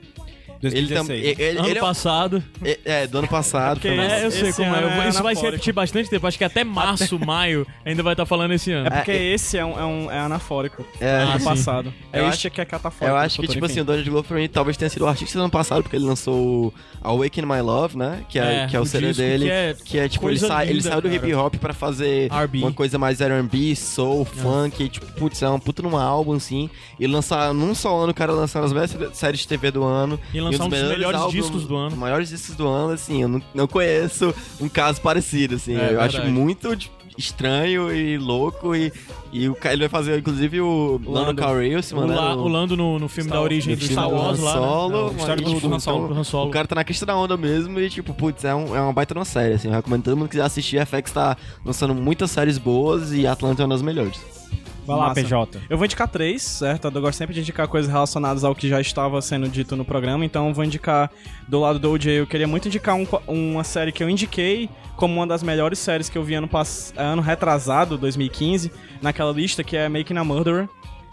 Ele 2016. também. Ele, Ano ele é, passado. é, é, do ano passado. Mais- É, eu sei Esse como é. É Isso vai se repetir bastante tempo. Acho que até março, maio, ainda vai estar falando esse ano. É porque esse é, um, é, um, é anafórico. É, Ah, ano sim. passado. É Eu este que é catafórico. Eu acho que, futuro, tipo enfim. assim, o Donald Glover pra mim talvez tenha sido o artista do ano passado, porque ele lançou o Awaken My Love, né? Que é, É, que é o, o CD dele. que é Que é, tipo, ele sai, ele saiu do hip hop pra fazer R&B. uma coisa mais R&B, soul, funk, e, tipo, putz, é um puta num álbum, assim. E lançar, num só ano, o cara lançar as melhores séries de TV do ano. E lançar um dos melhores álbuns- discos do ano. Maiores discos do ano, assim, eu não, não conheço um caso parecido, assim. É, eu acho verdade. muito tipo, estranho e louco, e, e o, ele vai fazer, inclusive, o Lando. Calrissian, O, né? La- o- o Lando no, no filme Star da origem do Star Wars lá. Solo, né? história do- tipo, do Han Solo. Do Han Solo. o cara tá na crista da onda mesmo e, tipo, putz, é, um, é uma baita uma série, assim. Eu recomendo todo mundo que quiser assistir. A FX tá lançando muitas séries boas e Atlanta é uma das melhores. Vai lá, Massa. PJ. Eu vou indicar três, certo? Eu gosto sempre de indicar coisas relacionadas ao que já estava sendo dito no programa, então eu vou indicar do lado do OJ. Eu queria muito indicar um uma série que eu indiquei como uma das melhores séries que eu vi ano, pass... ano retrasado, 2015, naquela lista, que é Making a Murderer,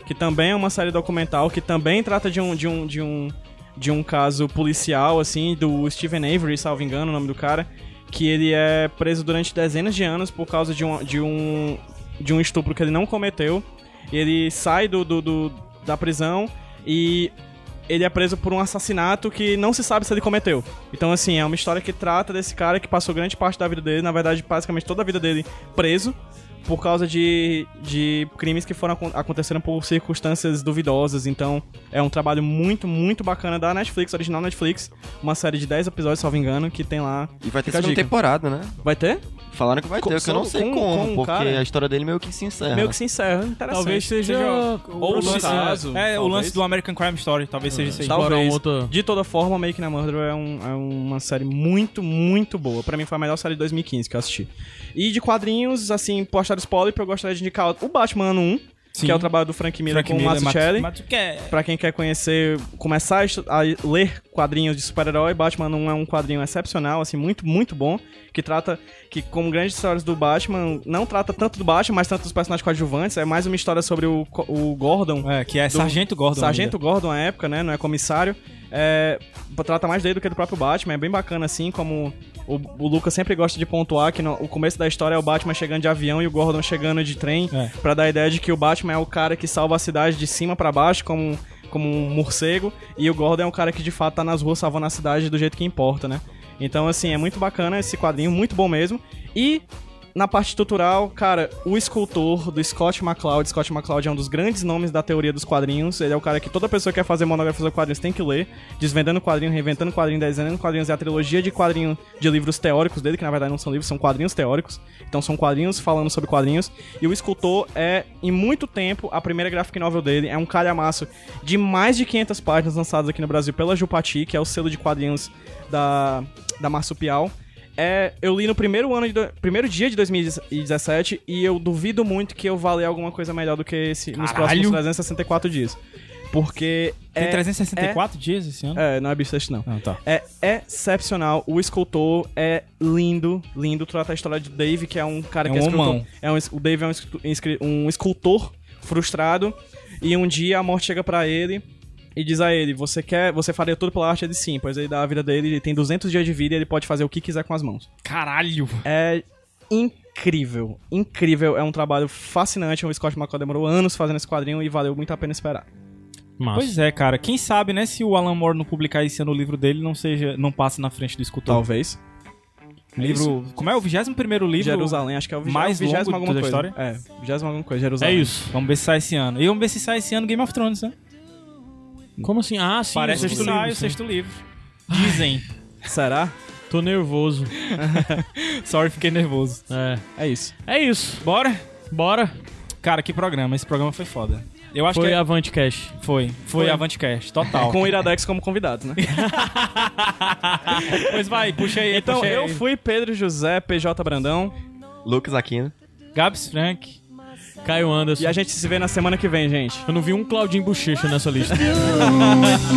que também é uma série documental, que também trata de um, de um, de um, de um caso policial, assim, do Stephen Avery, salvo engano o nome do cara, que ele é preso durante dezenas de anos por causa de um, de um, de um estupro que ele não cometeu. Ele sai do, do, do- da prisão e ele é preso por um assassinato que não se sabe se ele cometeu. Então, assim, é uma história que trata desse cara que passou grande parte da vida dele, na verdade, basicamente toda a vida dele preso, por causa de, de crimes que foram acon- aconteceram por circunstâncias duvidosas. Então, é um trabalho muito, muito bacana da Netflix, original Netflix. Uma série de 10 episódios, salvo engano, que tem lá. E vai ter segunda temporada, né? Vai ter? Falaram que vai Com- ter, que eu não sei com- como, com o porque cara? a história dele meio que se encerra. Meio que se encerra. Interessante. Talvez seja. Ou o lance, caso, é, o talvez. lance do American Crime Story, talvez seja isso aí. Talvez. De toda forma, Making a Murderer é, um- é uma série muito, muito boa. Pra mim foi a melhor série de 2015 que eu assisti. E de quadrinhos, assim, postar spoiler, eu gostaria de indicar o Batman ano 1, Sim. que é o trabalho do Frank Miller Frank com o Miller, Mazzucchelli. Mat- Mazzucchelli. Pra quem quer conhecer, começar a ler quadrinhos de super-herói, Batman 1 é um quadrinho excepcional, assim, muito, muito bom, que trata, que como grandes histórias do Batman, não trata tanto do Batman, mas tanto dos personagens coadjuvantes, é mais uma história sobre o, o Gordon, É, que é Sargento Gordon. Sargento ainda. Gordon na época, né? Não é comissário. É, trata mais dele do que do próprio Batman. É bem bacana, assim, como o, o Lucas sempre gosta de pontuar que no- o começo da história é o Batman chegando de avião e o Gordon chegando de trem. É. Pra dar a ideia de que o Batman é o cara que salva a cidade de cima pra baixo, como, como um morcego. E o Gordon é o cara que de fato tá nas ruas salvando a cidade do jeito que importa, né? Então, assim, é muito bacana esse quadrinho, muito bom mesmo. E na parte estrutural, cara, o escultor do Scott McCloud. Scott McCloud é um dos grandes nomes da teoria dos quadrinhos. Ele é o cara que toda pessoa que quer fazer monografia sobre quadrinhos tem que ler. Desvendando quadrinho, reinventando quadrinho, desenhando quadrinhos. É a trilogia de quadrinho de livros teóricos dele, que na verdade não são livros, são quadrinhos teóricos. Então são quadrinhos falando sobre quadrinhos. E o escultor é, em muito tempo, a primeira graphic novel dele. É um calhamaço de mais de 500 páginas lançadas aqui no Brasil pela Jupati, que é o selo de quadrinhos da, da Marsupial. É, eu li no primeiro ano de do- primeiro dia de 2017 e eu duvido muito que eu valer alguma coisa melhor do que esse nos Caralho! próximos 364 dias. Porque Tem é, 364 dias esse ano? é, não é bissexto não. Não, tá. É excepcional. O escultor é lindo, lindo. Trata a história de Dave, que é um cara É que é um escultor. homão. É um, o Dave é um, um escultor frustrado. E um dia a morte chega pra ele e diz a ele: Você quer, você faria tudo pela arte? Ele sim, pois ele dá a vida dele, ele tem 200 dias de vida e ele pode fazer o que quiser com as mãos. Caralho! É incrível, incrível. É um trabalho fascinante. O Scott McCall demorou anos fazendo esse quadrinho e valeu muito a pena esperar. Massa. Pois é, cara. Quem sabe, né, se o Alan Moore não publicar esse ano o livro dele, não seja, não passe na frente do escultor. Talvez. Livro, como é o 21º livro? Jerusalém, acho que é o vigésimo, mais vigésimo longo alguma da coisa. história? É, vigésimo alguma coisa, É Jerusalém. isso. Vamos ver se sai esse ano. E vamos ver se sai esse ano Game of Thrones, né? Como assim? Ah, sim. Parece o que sexto sai livro, o sim. sexto livro. <laughs> Dizem. Será? Tô nervoso. <laughs> Sorry, fiquei nervoso. É. É isso. É isso. Bora? Bora. Cara, que programa. Esse programa foi foda. Eu acho Foi que é- Avante Cash. foi. Foi, Foi. Avantcast, total. Com o Iradex como convidados, né? <laughs> Pois vai, puxa aí. então, puxa aí. eu fui Pedro José, PJ Brandão. Lucas Aquino. Gabs Frank. Caio Anderson. E a gente se vê na semana que vem, gente. Eu não vi um Claudinho Bochecha nessa lista. <laughs>